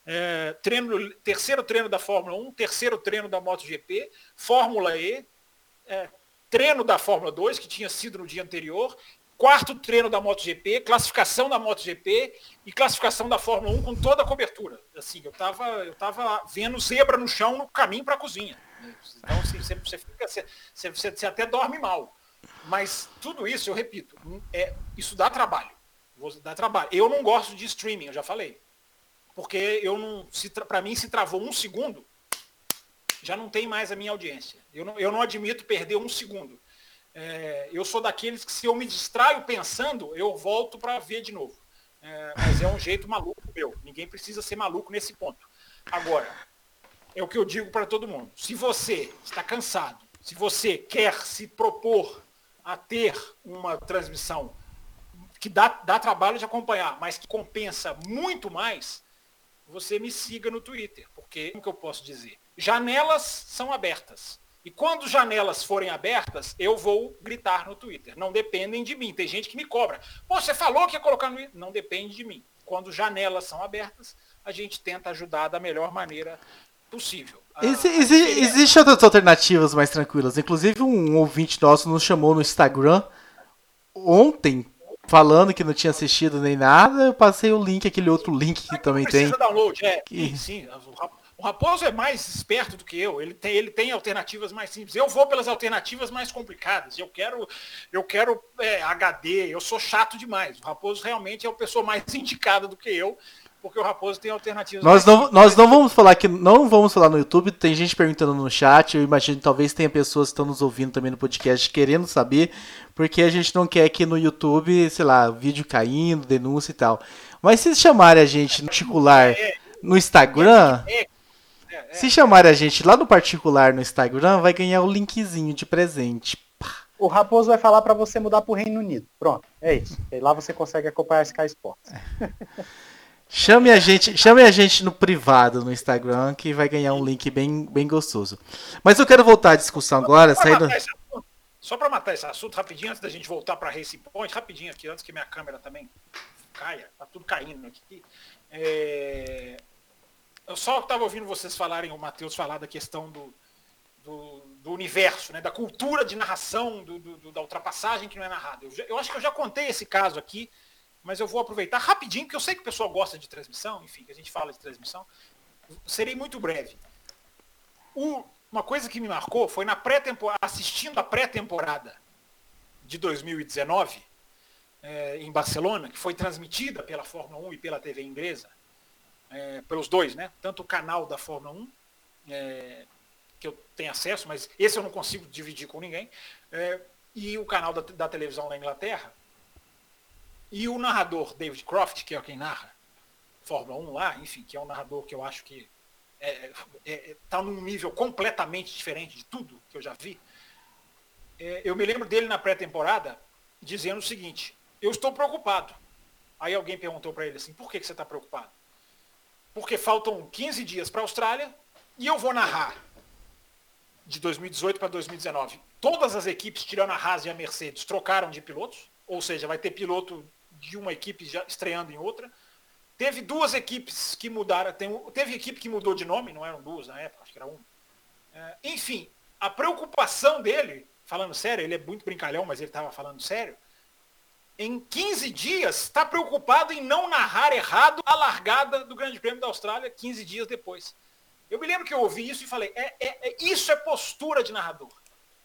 é, treino, terceiro treino da Fórmula 1, terceiro treino da MotoGP, Fórmula E, é, treino da Fórmula 2, que tinha sido no dia anterior, quarto treino da MotoGP, classificação da MotoGP e classificação da Fórmula 1 com toda a cobertura. Assim, eu estava eu tava vendo zebra no chão no caminho para a cozinha. Então, assim, você, você, fica, você, você, você até dorme mal. Mas tudo isso, eu repito, é, isso dá trabalho. Dá trabalho. Eu não gosto de streaming, eu já falei. Porque eu não. Para mim, se travou um segundo, já não tem mais a minha audiência. Eu não, eu não admito perder um segundo. É, eu sou daqueles que se eu me distraio pensando, eu volto para ver de novo. É, mas é um jeito maluco meu. Ninguém precisa ser maluco nesse ponto. Agora, é o que eu digo para todo mundo. Se você está cansado, se você quer se propor a ter uma transmissão que dá, dá trabalho de acompanhar, mas que compensa muito mais, você me siga no Twitter. Porque, como que eu posso dizer? Janelas são abertas. E quando janelas forem abertas, eu vou gritar no Twitter. Não dependem de mim. Tem gente que me cobra. Pô, você falou que ia colocar no. Não depende de mim. Quando janelas são abertas, a gente tenta ajudar da melhor maneira possível. Exi ah, exi Existem outras alternativas mais tranquilas. Inclusive, um ouvinte nosso nos chamou no Instagram ontem, falando que não tinha assistido nem nada. Eu passei o link, aquele outro link que, também tem. Download, é. Que... Sim, sim. O Raposo é mais esperto do que eu. Ele tem, ele tem alternativas mais simples. Eu vou pelas alternativas mais complicadas. Eu quero, eu quero é, HD. Eu sou chato demais. O Raposo realmente é a pessoa mais indicada do que eu porque o Raposo tem alternativas. Nós não, nós não vamos falar que não vamos falar no YouTube. Tem gente perguntando no chat. Eu imagino que talvez tenha pessoas que estão nos ouvindo também no podcast querendo saber, porque a gente não quer que no YouTube, sei lá, vídeo caindo, denúncia e tal. Mas se chamarem a gente no particular no Instagram, se chamarem a gente lá no particular no Instagram, vai ganhar o linkzinho de presente. O Raposo vai falar para você mudar para o Reino Unido. Pronto, é isso. E lá você consegue acompanhar Sky Sports. Chame a gente, chame a gente no privado no Instagram que vai ganhar um link bem, bem gostoso. Mas eu quero voltar à discussão agora, saindo Só para matar esse assunto rapidinho antes da gente voltar para Racing Point, rapidinho aqui antes que minha câmera também caia, tá tudo caindo aqui. É... Eu só estava ouvindo vocês falarem, o Matheus falar da questão do, do, do, universo, né, da cultura de narração, do, do, da ultrapassagem que não é narrada. Eu, eu acho que eu já contei esse caso aqui mas eu vou aproveitar rapidinho, porque eu sei que o pessoal gosta de transmissão, enfim, que a gente fala de transmissão. Serei muito breve. O, uma coisa que me marcou foi na pré-temporada, assistindo a pré-temporada de 2019 é, em Barcelona, que foi transmitida pela Fórmula 1 e pela TV inglesa, é, pelos dois, né? Tanto o canal da Fórmula 1, é, que eu tenho acesso, mas esse eu não consigo dividir com ninguém, e o canal da, da televisão da Inglaterra, e o narrador David Croft, que é quem narra Fórmula 1 lá, enfim, que é um narrador que eu acho que está é, é, é tá num nível completamente diferente de tudo que eu já vi. É, eu me lembro dele na pré-temporada dizendo o seguinte: eu estou preocupado. Aí alguém perguntou para ele assim: por que, que você está preocupado? Porque faltam 15 dias para a Austrália e eu vou narrar de 2018 para 2019. Todas as equipes, tirando a Haas e a Mercedes, trocaram de pilotos, ou seja, vai ter piloto de uma equipe já estreando em outra. Teve duas equipes que mudaram, teve equipe que mudou de nome, não eram duas na época, acho que era uma. É, enfim, a preocupação dele, falando sério, ele é muito brincalhão, mas ele estava falando sério, em 15 dias está preocupado em não narrar errado a largada do Grande Prêmio da Austrália 15 dias depois. Eu me lembro que eu ouvi isso e falei, é, é, é isso é postura de narrador.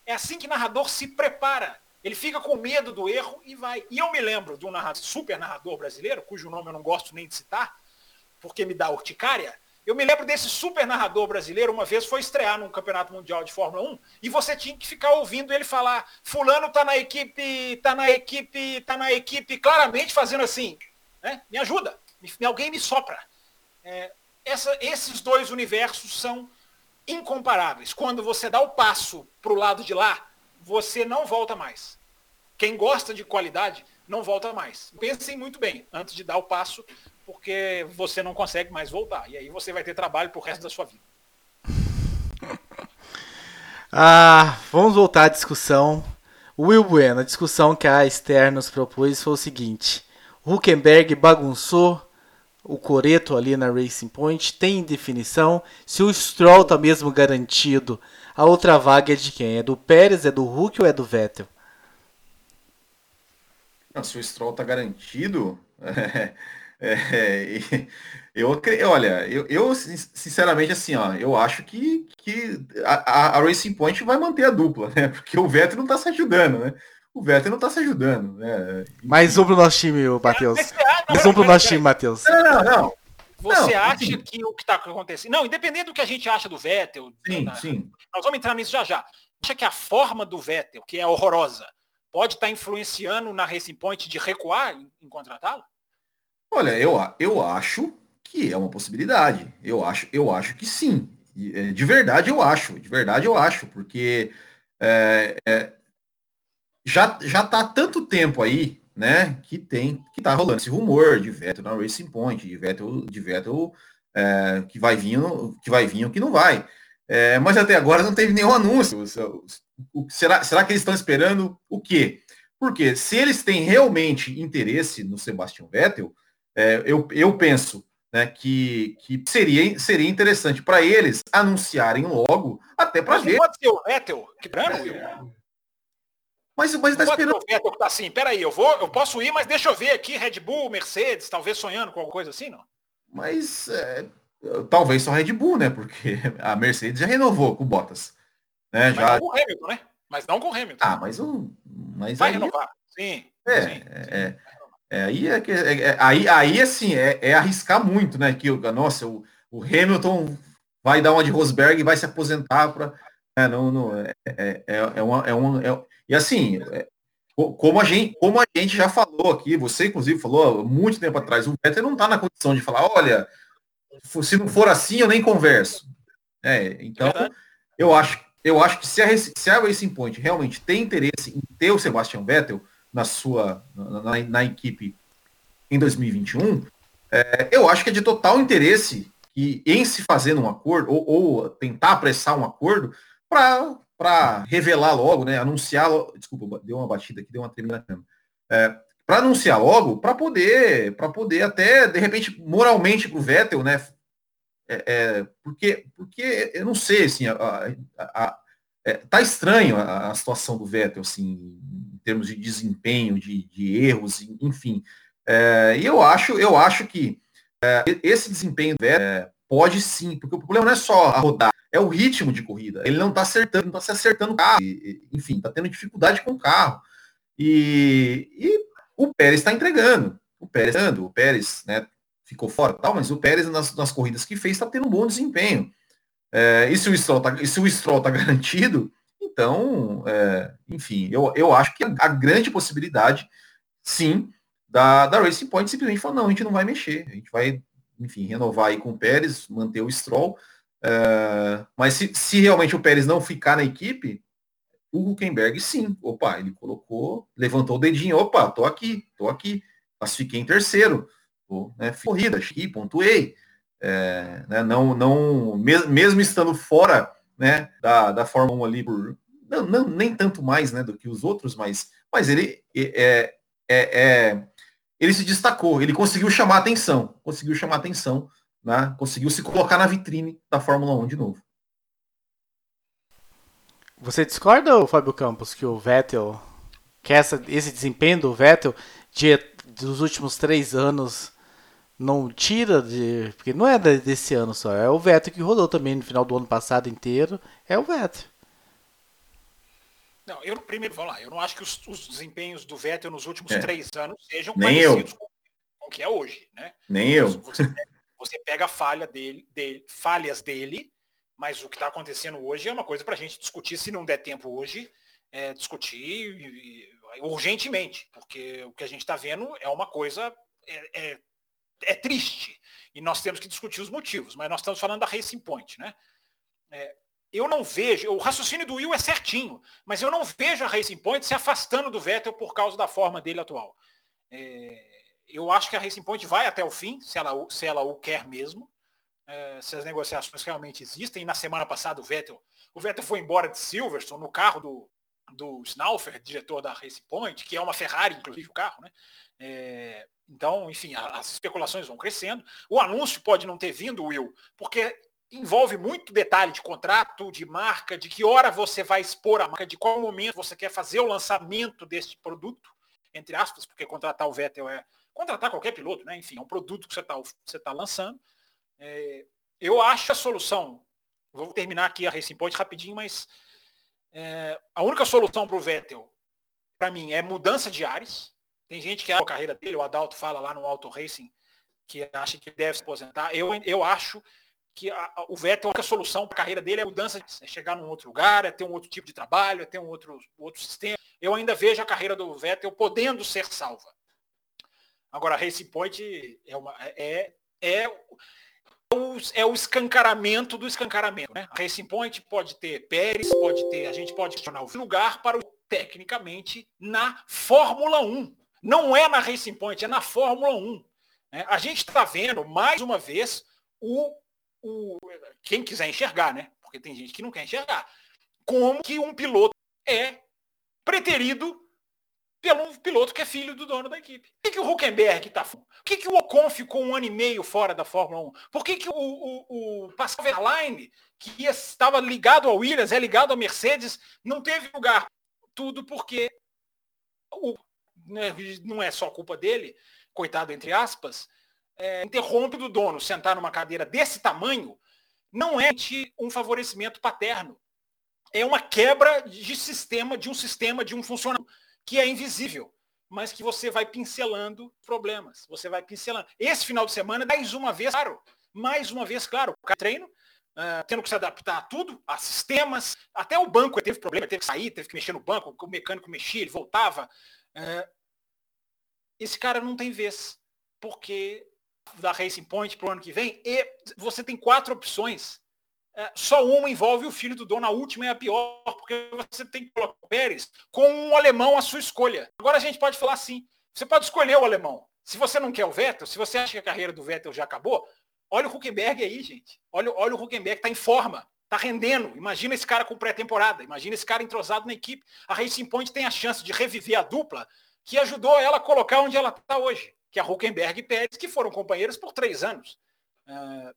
É assim que narrador se prepara ele fica com medo do erro e vai. E eu me lembro de um narrador, super narrador brasileiro, cujo nome eu não gosto nem de citar, porque me dá urticária. Eu me lembro desse super narrador brasileiro, uma vez foi estrear num campeonato mundial de Fórmula 1, e você tinha que ficar ouvindo ele falar, fulano tá na equipe, tá na equipe, tá na equipe, claramente fazendo assim, né? Me ajuda, alguém me sopra. É, essa, esses dois universos são incomparáveis. Quando você dá o passo para o lado de lá, você não volta mais. Quem gosta de qualidade não volta mais. Pensem muito bem antes de dar o passo, porque você não consegue mais voltar. E aí você vai ter trabalho pro resto da sua vida. ah, vamos voltar à discussão. Will Bueno, a discussão que a Esther nos propôs foi o seguinte: Huckenberg bagunçou o Coreto ali na Racing Point, tem definição. Se o Stroll tá mesmo garantido a outra vaga é de quem? É do Pérez, é do Hulk ou é do Vettel? Não, se o Stroll tá garantido, é, é, eu, olha, eu, eu, sinceramente assim, ó, eu acho que, que a, a, Racing Point vai manter a dupla, né? Porque o Vettel não tá se ajudando, né? O Vettel não tá se ajudando, né? Mais um pro nosso time, Matheus. Mais um pro nosso time, Matheus. Não, não, não. Você não, acha assim, que o que está acontecendo. Não, independente do que a gente acha do Vettel. Sim, na, sim. Nós vamos entrar nisso já já. Acha que a forma do Vettel, que é horrorosa, pode estar tá influenciando na Racing Point de recuar em, contratá-lo? Olha, eu, eu acho que é uma possibilidade. Eu acho, eu acho que sim. É, de verdade eu acho. De verdade eu acho, porque é, é, já já tá há tanto tempo aí né, que tem, que tá rolando esse rumor de Vettel na Racing Point, de Vettel, de Vettel é, que vai vir, que vai vir ou que não vai. É, mas até agora não teve nenhum anúncio. Será, será que eles estão esperando o quê? Porque se eles têm realmente interesse no Sebastian Vettel, é, eu, eu penso né, que, que seria, seria interessante para eles anunciarem logo, até para ver. Pode ser o Vettel quebrando, Will? Mas, mas tá esperando. Vettel tá assim, peraí, eu vou, eu posso ir, mas deixa eu ver aqui, Red Bull, Mercedes, talvez sonhando com alguma coisa assim, não? Mas é, talvez só Red Bull, né? Porque a Mercedes já renovou com o Bottas. Né? Mas já... não com o Hamilton, né? Mas não com o Hamilton. Ah, mas o. Mas Vai aí... renovar, sim. É, sim, é, é, aí é que é, é, aí, aí assim é, é, arriscar muito, né? Que nossa, o, o Hamilton vai dar uma de Rosberg e vai se aposentar para é, não, não é, é, é, é uma, é uma é, e assim, é, como a, gente, como a gente já falou aqui, você inclusive falou muito tempo atrás, o Vettel não está na condição de falar, olha, se não for assim, eu nem converso. É, então, eu acho, eu acho que se a, se a Racing Point realmente tem interesse em ter o Sebastian Vettel na sua na, na, na equipe em 2021, é, eu acho que é de total interesse que, em se fazer um acordo, ou, ou tentar apressar um acordo, para para revelar logo, né, anunciar, desculpa, deu uma batida aqui, deu uma tremenda é, para anunciar logo, para poder, para poder até de repente moralmente para o Vettel, né, é, é, porque, porque eu não sei, assim, a, a, a, é, tá estranho a, situação do Vettel, assim, em termos de desempenho, de, de erros, enfim. É, e eu acho, eu acho que é, esse desempenho do Vettel pode sim, porque o problema não é só a rodar, é o ritmo de corrida. Ele não está acertando, não está se acertando o carro. E, enfim, está tendo dificuldade com o carro. E, e o Pérez está entregando. O Pérez, o Pérez, né, ficou fora, tal, mas o Pérez nas, nas corridas que fez está tendo um bom desempenho. É, e se o Stroll está tá garantido, então, é, enfim, eu, eu acho que a, grande possibilidade, sim, da, da Racing Point simplesmente falar, não, a gente não vai mexer, a gente vai, enfim, renovar aí com o Pérez, manter o Stroll, Uh, mas se, se, realmente o Pérez não ficar na equipe, o Huckenberg sim. Opa, ele colocou, levantou o dedinho, opa, tô aqui, tô aqui, classifiquei em terceiro, tô, né, corrida, aqui, pontuei. É, né, não, não, mesmo estando fora né, da, da Fórmula 1 ali por não, não, nem tanto mais né, do que os outros, mas, mas ele é, é, é, ele se destacou, ele conseguiu chamar atenção, conseguiu chamar atenção né, conseguiu se colocar na vitrine da Fórmula 1 de novo. Você discorda, Fábio Campos, que o Vettel, que essa, esse desempenho do Vettel de, dos últimos três anos não tira de. Porque não é desse ano só, é o Vettel que rodou também no final do ano passado inteiro, é o Vettel. Não, eu primeiro, vamos lá, eu não acho que os, os desempenhos do Vettel nos últimos é. três anos sejam Nem parecidos eu. com, o que é hoje, né? Nem eu. Você pega, você pega falha dele, dele, falhas dele, mas o que está acontecendo hoje é uma coisa para a gente discutir, se não der tempo hoje, é, discutir e, e, urgentemente, porque o que a gente está vendo é uma coisa é, é, é, triste e nós temos que discutir os motivos, mas nós estamos falando da Racing Point, né? Eu não vejo, o raciocínio do Will é certinho, mas eu não vejo a Racing Point se afastando do Vettel por causa da forma dele atual. É, eu acho que a Racing Point vai até o fim, se ela, se ela o quer mesmo, é, se as negociações realmente existem. E na semana passada o Vettel, o Vettel foi embora de Silverstone no carro do, do Snaufer, diretor da Racing Point, que é uma Ferrari, inclusive o carro, né? É, então, enfim, as especulações vão crescendo. O anúncio pode não ter vindo, Will, porque envolve muito detalhe de contrato, de marca, de que hora você vai expor a marca, de qual momento você quer fazer o lançamento deste produto, entre aspas, porque contratar o Vettel é contratar qualquer piloto, né? Enfim, é um produto que você está você tá lançando. É, eu acho a solução, vou terminar aqui a Racing Point rapidinho, mas é, a única solução para o Vettel, para mim, é mudança de ares. Tem gente que a carreira dele, o Adalto fala lá no Auto Racing, que acha que deve se aposentar. Eu, eu acho que a, a, o Vettel, a solução para a carreira dele é mudança, é chegar num outro lugar, é ter um outro tipo de trabalho, é ter um outro, outro sistema. Eu ainda vejo a carreira do Vettel podendo ser salva. Agora, a Racing Point é, uma, é, é, o, é o escancaramento do escancaramento. Né? Racing Point pode ter Pérez, pode ter, a gente pode questionar o lugar para o tecnicamente na Fórmula 1. Não é na Racing Point, é na Fórmula 1. Né? A gente está vendo, mais uma vez, o, o, quem quiser enxergar, né? Porque tem gente que não quer enxergar. Como que um piloto é preterido pelo piloto que é filho do dono da equipe. Por que, que o Huckenberg está Por que, que o Ocon ficou um ano e meio fora da Fórmula 1? Por que, que o, o, o Pascal Verlaine, que estava ligado ao Williams, é ligado à Mercedes, não teve lugar? Tudo porque o, né, não é só culpa dele, coitado entre aspas, é, interrompe do dono sentar numa cadeira desse tamanho, não é um favorecimento paterno. É uma quebra de sistema, de um sistema, de um funcionamento que é invisível, mas que você vai pincelando problemas. Você vai pincelando. Esse final de semana, mais uma vez, claro, mais uma vez, claro, o treino, uh, tendo que se adaptar a tudo, a sistemas, até o banco teve problema, teve que sair, teve que mexer no banco, o mecânico mexia, ele voltava. Uh, esse cara não tem vez, porque da Racing Point para o ano que vem, e você tem quatro opções é, só uma envolve o filho do dono, a última é a pior, porque você tem que colocar o Pérez com um alemão à sua escolha. Agora a gente pode falar assim, você pode escolher o alemão. Se você não quer o Vettel, se você acha que a carreira do Vettel já acabou, olha o Huckenberg aí, gente. Olha, olha o Huckenberg, está em forma, está rendendo. Imagina esse cara com pré-temporada, imagina esse cara entrosado na equipe. A Racing Point tem a chance de reviver a dupla que ajudou ela a colocar onde ela está hoje, que é a Huckenberg e Pérez, que foram companheiros por três anos. Uh,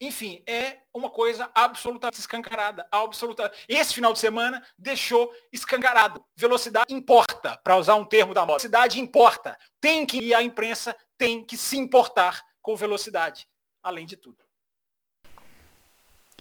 enfim, é uma coisa absolutamente escancarada. Absoluta. Esse final de semana deixou escancarado. Velocidade importa, para usar um termo da moda. Velocidade importa. Tem que ir a imprensa tem que se importar com velocidade, além de tudo.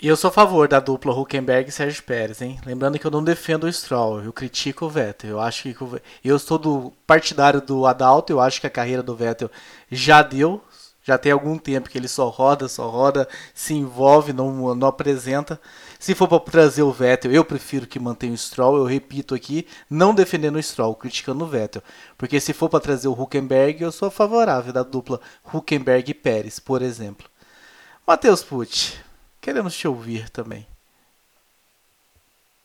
E eu sou a favor da dupla Huckenberg e Sérgio Pérez, hein? Lembrando que eu não defendo o Stroll, eu critico o Vettel. Eu acho que eu sou do partidário do Adalto, eu acho que a carreira do Vettel já deu, já tem algum tempo que ele só roda, só roda, se envolve, não, não apresenta. Se for para trazer o Vettel, eu prefiro que mantenha o Stroll. Eu repito aqui, não defendendo o Stroll, criticando o Vettel. Porque se for para trazer o Huckenberg, eu sou favorável da dupla Huckenberg e Pérez, por exemplo. Matheus Pucci, queremos te ouvir também.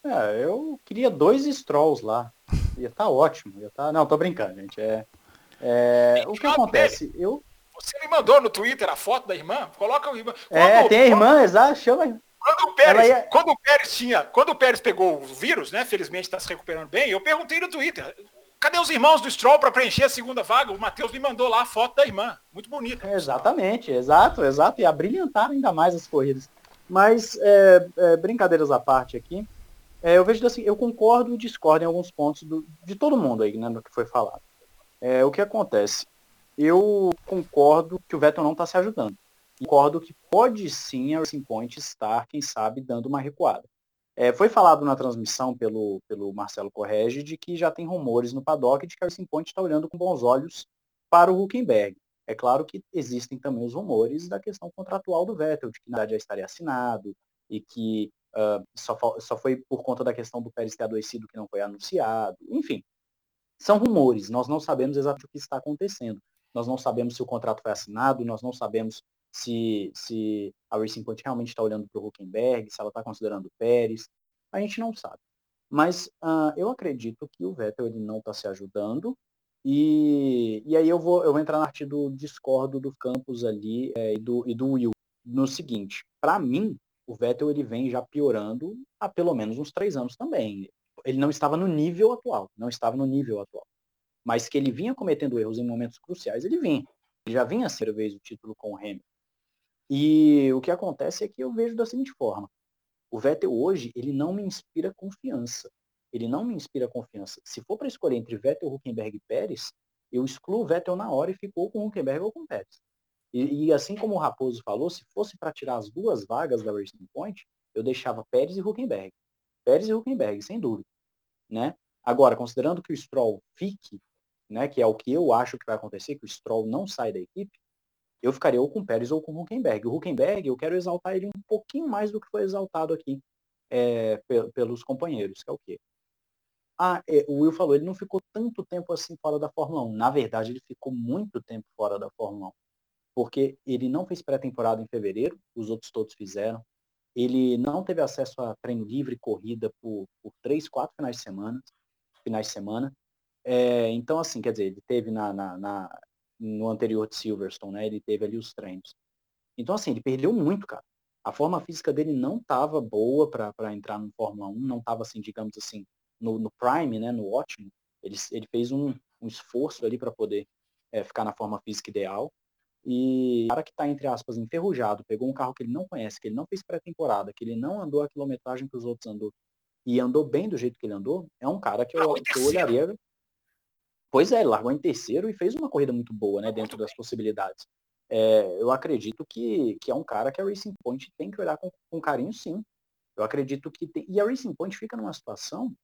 É, eu queria dois Strolls lá. Ia estar tá ótimo. Ia tá... Não, tô brincando, gente. É, é... O que acontece? Eu, você me mandou no Twitter a foto da irmã? Coloca o irmã. É, quando, é, tem a irmã, exato, chama. Quando o, Pérez, ia... quando o Pérez tinha, quando o Pérez pegou o vírus, né? Felizmente está se recuperando bem, eu perguntei no Twitter. Cadê os irmãos do Stroll para preencher a segunda vaga? O Matheus me mandou lá a foto da irmã. Muito bonita. exatamente, exato, exato. E abrilhantaram ainda mais as corridas. Mas, é, é, brincadeiras à parte aqui, é, eu vejo assim, eu concordo e discordo em alguns pontos do, de todo mundo aí, né, no que foi falado. É, o que acontece? eu concordo que o Vettel não está se ajudando. Concordo que pode sim a Racing Point estar, quem sabe, dando uma recuada. É, foi falado na transmissão pelo, pelo Marcelo Correge de que já tem rumores no paddock de que a Racing Point está olhando com bons olhos para o Huckenberg. É claro que existem também os rumores da questão contratual do Vettel, de que na verdade já estaria assinado e que uh, só, só foi por conta da questão do Pérez ter adoecido que não foi anunciado. Enfim, são rumores, nós não sabemos exatamente o que está acontecendo nós não sabemos se o contrato foi assinado, nós não sabemos se, se a Racing Point realmente está olhando para o Huckenberg, se ela está considerando o Pérez, a gente não sabe. Mas uh, eu acredito que o Vettel ele não está se ajudando, e, e aí eu vou, eu vou entrar na parte do discordo do Campos ali é, e, do, e do Will. No seguinte, para mim, o Vettel ele vem já piorando há pelo menos uns três anos também. Ele não estava no nível atual, não estava no nível atual mas que ele vinha cometendo erros em momentos cruciais, ele vinha. Ele já vinha a ser vez o título com o Hamilton. E o que acontece é que eu vejo da seguinte forma. O Vettel hoje, ele não me inspira confiança. Ele não me inspira confiança. Se for para escolher entre Vettel, Huckenberg e Pérez, eu excluo Vettel na hora e fico com Huckenberg ou com Pérez. E, e, assim como o Raposo falou, se fosse para tirar as duas vagas da Racing Point, eu deixava Pérez e Huckenberg. Pérez e Huckenberg, sem dúvida. Né? Agora, considerando que o Stroll fique, né, que é o que eu acho que vai acontecer, que o Stroll não sai da equipe, eu ficaria ou com Pérez ou com Huckenberg. O Huckenberg, eu quero exaltar ele um pouquinho mais do que foi exaltado aqui é, pelos companheiros, que é o quê? Ah, é, o Will falou, ele não ficou tanto tempo assim fora da Fórmula 1. Na verdade, ele ficou muito tempo fora da Fórmula 1. Porque ele não fez pré-temporada em fevereiro, os outros todos fizeram. Ele não teve acesso a treino livre, corrida por, por três, quatro finais de semana. Finais de semana. É, então, assim, quer dizer, ele teve na, na, na, no anterior de Silverstone, né? Ele teve ali os treinos. Então, assim, ele perdeu muito, cara. A forma física dele não estava boa para entrar no Fórmula 1, não estava, assim, digamos assim, no, no, Prime, né, no ótimo. Ele, ele fez um, um esforço ali para poder é, ficar na forma física ideal. E o cara que está, entre aspas, enferrujado, pegou um carro que ele não conhece, que ele não fez pré-temporada, que ele não andou a quilometragem que os outros andou, e andou bem do jeito que ele andou, é um cara que eu, que eu olharia. Pois é, ele largou em terceiro e fez uma corrida muito boa, né, dentro das possibilidades. É, eu acredito que, que é um cara que a Racing Point tem que olhar com, com carinho, sim. Eu acredito que tem... E a Racing Point fica numa situação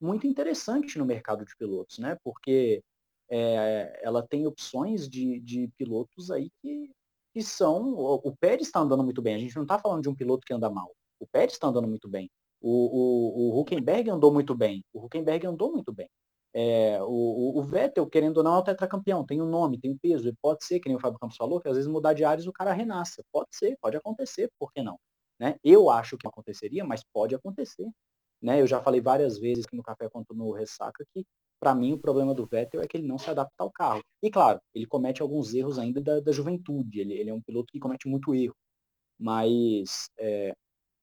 muito interessante no mercado de pilotos, né? Porque é, ela tem opções de, de pilotos aí que, que são. O, o Pérez está andando muito bem. A gente não está falando de um piloto que anda mal. O Pérez está andando muito bem. O, o, o Huckenberg andou muito bem. O Huckenberg andou muito bem. É, o, o, Vettel, querendo ou não, é o tetracampeão, tem um nome, tem um peso, e pode ser, que nem o Fábio Campos falou, que às vezes mudar de áreas o cara renasça. Pode ser, pode acontecer, por que não? Né? Eu acho que aconteceria, mas pode acontecer. Né? Eu já falei várias vezes no Café quanto no Ressaca que para mim, o problema do Vettel é que ele não se adapta ao carro. E claro, ele comete alguns erros ainda da, da juventude. Ele, ele, é um piloto que comete muito erro. Mas é,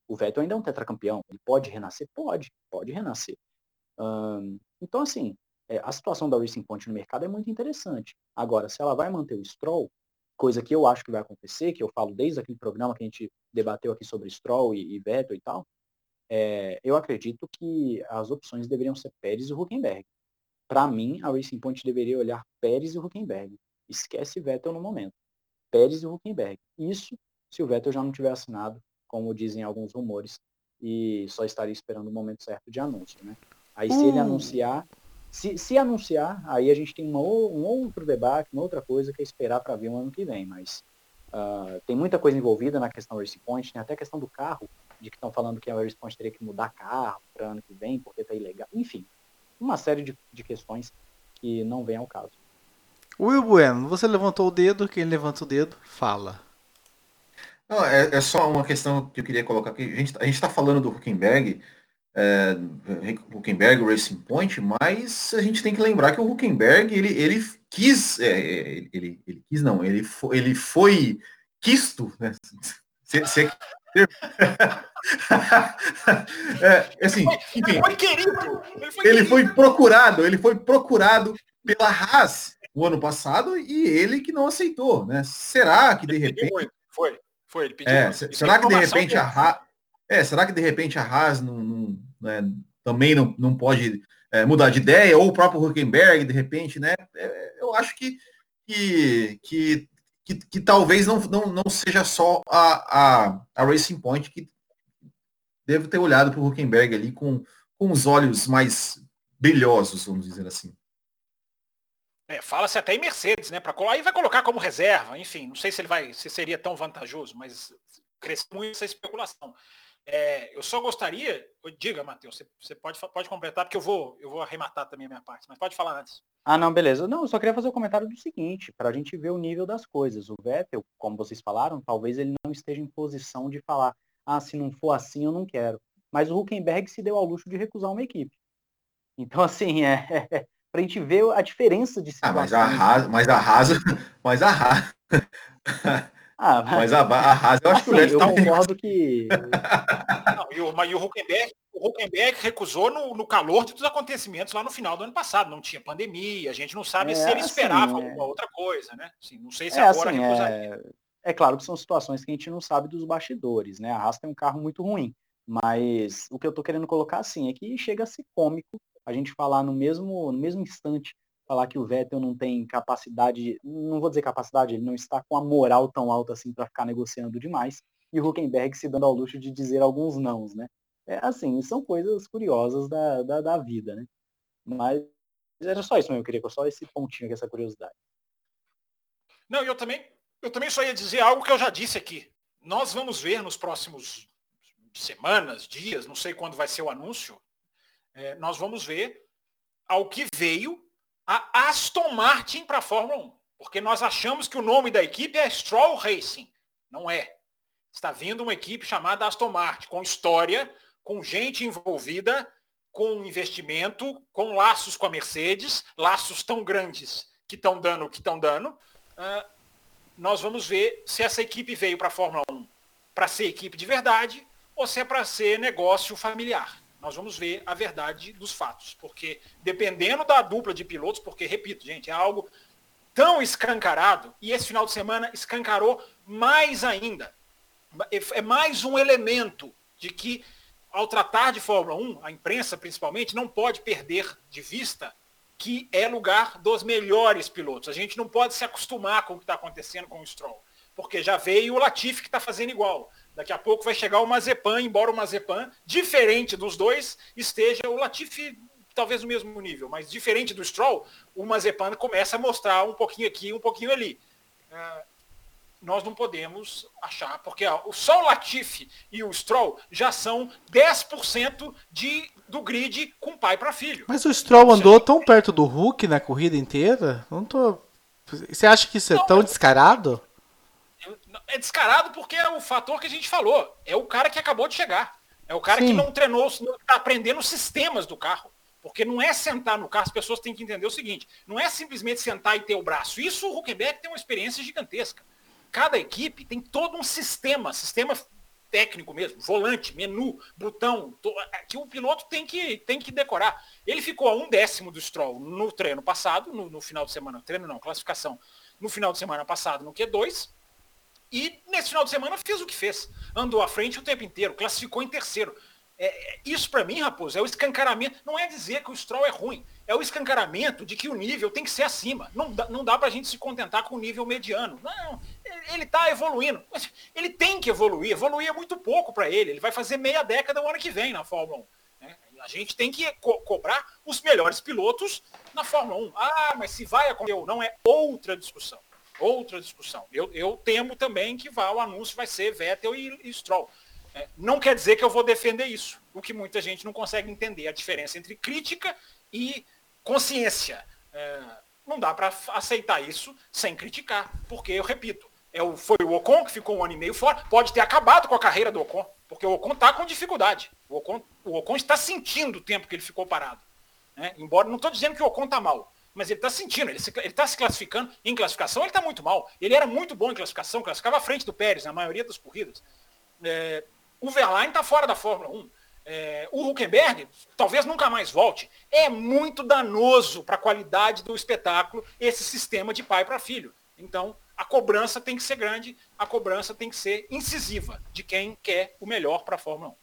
o Vettel ainda é um tetracampeão. Ele pode renascer? Pode, pode renascer. então, assim, é, a situação da Racing Point no mercado é muito interessante. Agora, se ela vai manter o Stroll, coisa que eu acho que vai acontecer, que eu falo desde aquele programa que a gente debateu aqui sobre Stroll e, e Vettel e tal, é, eu acredito que as opções deveriam ser Pérez e Huckenberg. Para mim, a Racing Point deveria olhar Pérez e Huckenberg. Esquece Vettel no momento. Pérez e Huckenberg. Isso se o Vettel já não tiver assinado, como dizem alguns rumores, e só estaria esperando o momento certo de anúncio, né? Aí se ele hum. anunciar, se, se anunciar, aí a gente tem uma, um outro debate, uma outra coisa que é esperar para ver o ano que vem, mas uh, tem muita coisa envolvida na questão Racing Point, tem até a questão do carro, de que estão falando que a Racing Point teria que mudar carro para ano que vem, porque tá ilegal, enfim, uma série de, de questões que não vem ao caso. Will Bueno, você levantou o dedo, quem levanta o dedo, fala. Não, é, é, só uma questão que eu queria colocar aqui. A gente está falando do Huckenberg, é, Huckenberg Racing Point, mas a gente tem que lembrar que o Huckenberg, ele, ele quis, é, ele, ele, ele, quis não, ele foi, ele foi quisto, né? Se, se, é, assim, enfim, ele foi querido. Ele foi, ele foi procurado, ele foi procurado pela Haas o ano passado e ele que não aceitou, né? Será que de repente foi, foi, ele pediu. É, será que de repente a Haas, é, será que de repente a Haas não, não né, também não, não pode é, mudar de ideia ou o próprio Huckenberg de repente, né? É, eu acho que que, que que, que talvez não, não, não seja só a, a, a Racing Point que deve ter olhado para o Huckenberg ali com, com os olhos mais brilhosos, vamos dizer assim. É, Fala-se até em Mercedes, né? Para aí vai colocar como reserva, enfim, não sei se ele vai, se seria tão vantajoso, mas cresce muito essa especulação. É, eu só gostaria, diga, Matheus, você, você, pode, pode completar, porque eu vou, eu vou arrematar também a minha parte, mas pode falar antes. Ah, não, beleza. Não, eu só queria fazer o um comentário do seguinte, para a gente ver o nível das coisas. O Vettel, como vocês falaram, talvez ele não esteja em posição de falar, ah, se não for assim, eu não quero. Mas o Huckenberg se deu ao luxo de recusar uma equipe. Então, assim, é, é para a gente ver a diferença de situações. Ah, mas a Haas, mas a Haas, mas a Haas, ah, mas, mas a, a Haas, eu acho assim, que o Vettel eu tá concordo que... Não, e, o, e o Huckenberg o Huckenberg recusou no, no, calor dos acontecimentos lá no final do ano passado. Não tinha pandemia, a gente não sabe é, se ele assim, esperava é... alguma outra coisa, né? Assim, não sei se é, agora assim, recusaria. É... é... claro que são situações que a gente não sabe dos bastidores, né? A Haas tem um carro muito ruim. Mas o que eu tô querendo colocar assim é que chega a ser cômico a gente falar no mesmo, no mesmo instante, falar que o Vettel não tem capacidade, não vou dizer capacidade, ele não está com a moral tão alta assim para ficar negociando demais, e o Huckenberg se dando ao luxo de dizer alguns nãos, né? É, assim, são coisas curiosas da, da, da, vida, né? Mas era só isso mesmo, eu queria só esse pontinho essa curiosidade. Não, eu também Eu também só ia dizer algo que eu já disse aqui. Nós vamos ver nos próximos semanas, dias, não sei quando vai ser o anúncio, é, nós vamos ver ao que veio a Aston Martin para a Fórmula 1. Porque nós achamos que o nome da equipe é Stroll Racing. Não é. Está vindo uma equipe chamada Aston Martin, com história, com gente envolvida, com investimento, com laços com a Mercedes, laços tão grandes que estão dando o que estão dando. Uh, nós vamos ver se essa equipe veio para a Fórmula 1 para ser equipe de verdade ou se é para ser negócio familiar. Nós vamos ver a verdade dos fatos, porque dependendo da dupla de pilotos, porque, repito, gente, é algo tão escancarado, e esse final de semana escancarou mais ainda. É mais um elemento de que, ao tratar de Fórmula 1, a imprensa principalmente não pode perder de vista que é lugar dos melhores pilotos. A gente não pode se acostumar com o que está acontecendo com o Stroll, porque já veio o Latifi que está fazendo igual. Daqui a pouco vai chegar o Mazepan, embora o Mazepan, diferente dos dois, esteja o Latifi talvez no mesmo nível, mas diferente do Stroll, o Mazepan começa a mostrar um pouquinho aqui, um pouquinho ali. É, nós não podemos achar, porque ó, só o Latifi e o Stroll já são 10% de, do grid com pai para filho. Mas o Stroll andou tão perto do Hulk na corrida inteira? Não tô. Você acha que isso é tão descarado? É descarado porque é o fator que a gente falou. É o cara que acabou de chegar. É o cara Sim. que não treinou, não está aprendendo os sistemas do carro. Porque não é sentar no carro, as pessoas têm que entender o seguinte, não é simplesmente sentar e ter o braço. Isso o Huckenberg tem uma experiência gigantesca. Cada equipe tem todo um sistema, sistema técnico mesmo, volante, menu, botão, é, que o piloto tem que, tem que decorar. Ele ficou a um décimo do Stroll no treino passado, no, no final de semana, treino não, classificação, no final de semana passado no Q2, e nesse final de semana fez o que fez. Andou à frente o tempo inteiro, classificou em terceiro. É, é isso para mim, Raposo, é o escancaramento. Não é dizer que o Stroll é ruim, é o escancaramento de que o nível tem que ser acima. Não dá, não dá para a gente se contentar com o nível mediano. Não, ele está evoluindo. Ele tem que evoluir. Evoluir é muito pouco para ele. Ele vai fazer meia década o ano que vem na Fórmula 1. Né? A gente tem que co cobrar os melhores pilotos na Fórmula 1. Ah, mas se vai acontecer ou não é outra discussão outra discussão. Eu, eu temo também que vá, o anúncio vai ser Vettel e, e Stroll. É, não quer dizer que eu vou defender isso, o que muita gente não consegue entender, a diferença entre crítica e consciência. É, não dá para aceitar isso sem criticar, porque, eu repito, é o, foi o Ocon que ficou um ano e meio fora, pode ter acabado com a carreira do Ocon, porque o Ocon está com dificuldade. O Ocon, o Ocon está sentindo o tempo que ele ficou parado. Né? Embora não estou dizendo que o Ocon está mal, mas ele está sentindo, ele está se classificando. Em classificação, ele está muito mal. Ele era muito bom em classificação, classificava à frente do Pérez na maioria das corridas. É, o Verlaine está fora da Fórmula 1. É, o Huckenberg talvez nunca mais volte. É muito danoso para a qualidade do espetáculo esse sistema de pai para filho. Então, a cobrança tem que ser grande, a cobrança tem que ser incisiva de quem quer o melhor para a Fórmula 1.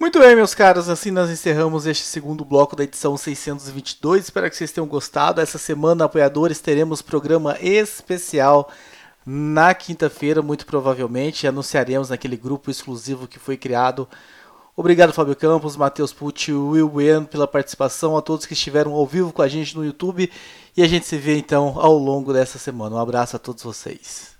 Muito bem, meus caros, assim nós encerramos este segundo bloco da edição 622. Espero que vocês tenham gostado. Essa semana, apoiadores, teremos programa especial na quinta-feira, muito provavelmente. Anunciaremos naquele grupo exclusivo que foi criado. Obrigado, Fábio Campos, Matheus Pucci Will Bueno pela participação, a todos que estiveram ao vivo com a gente no YouTube. E a gente se vê então ao longo dessa semana. Um abraço a todos vocês.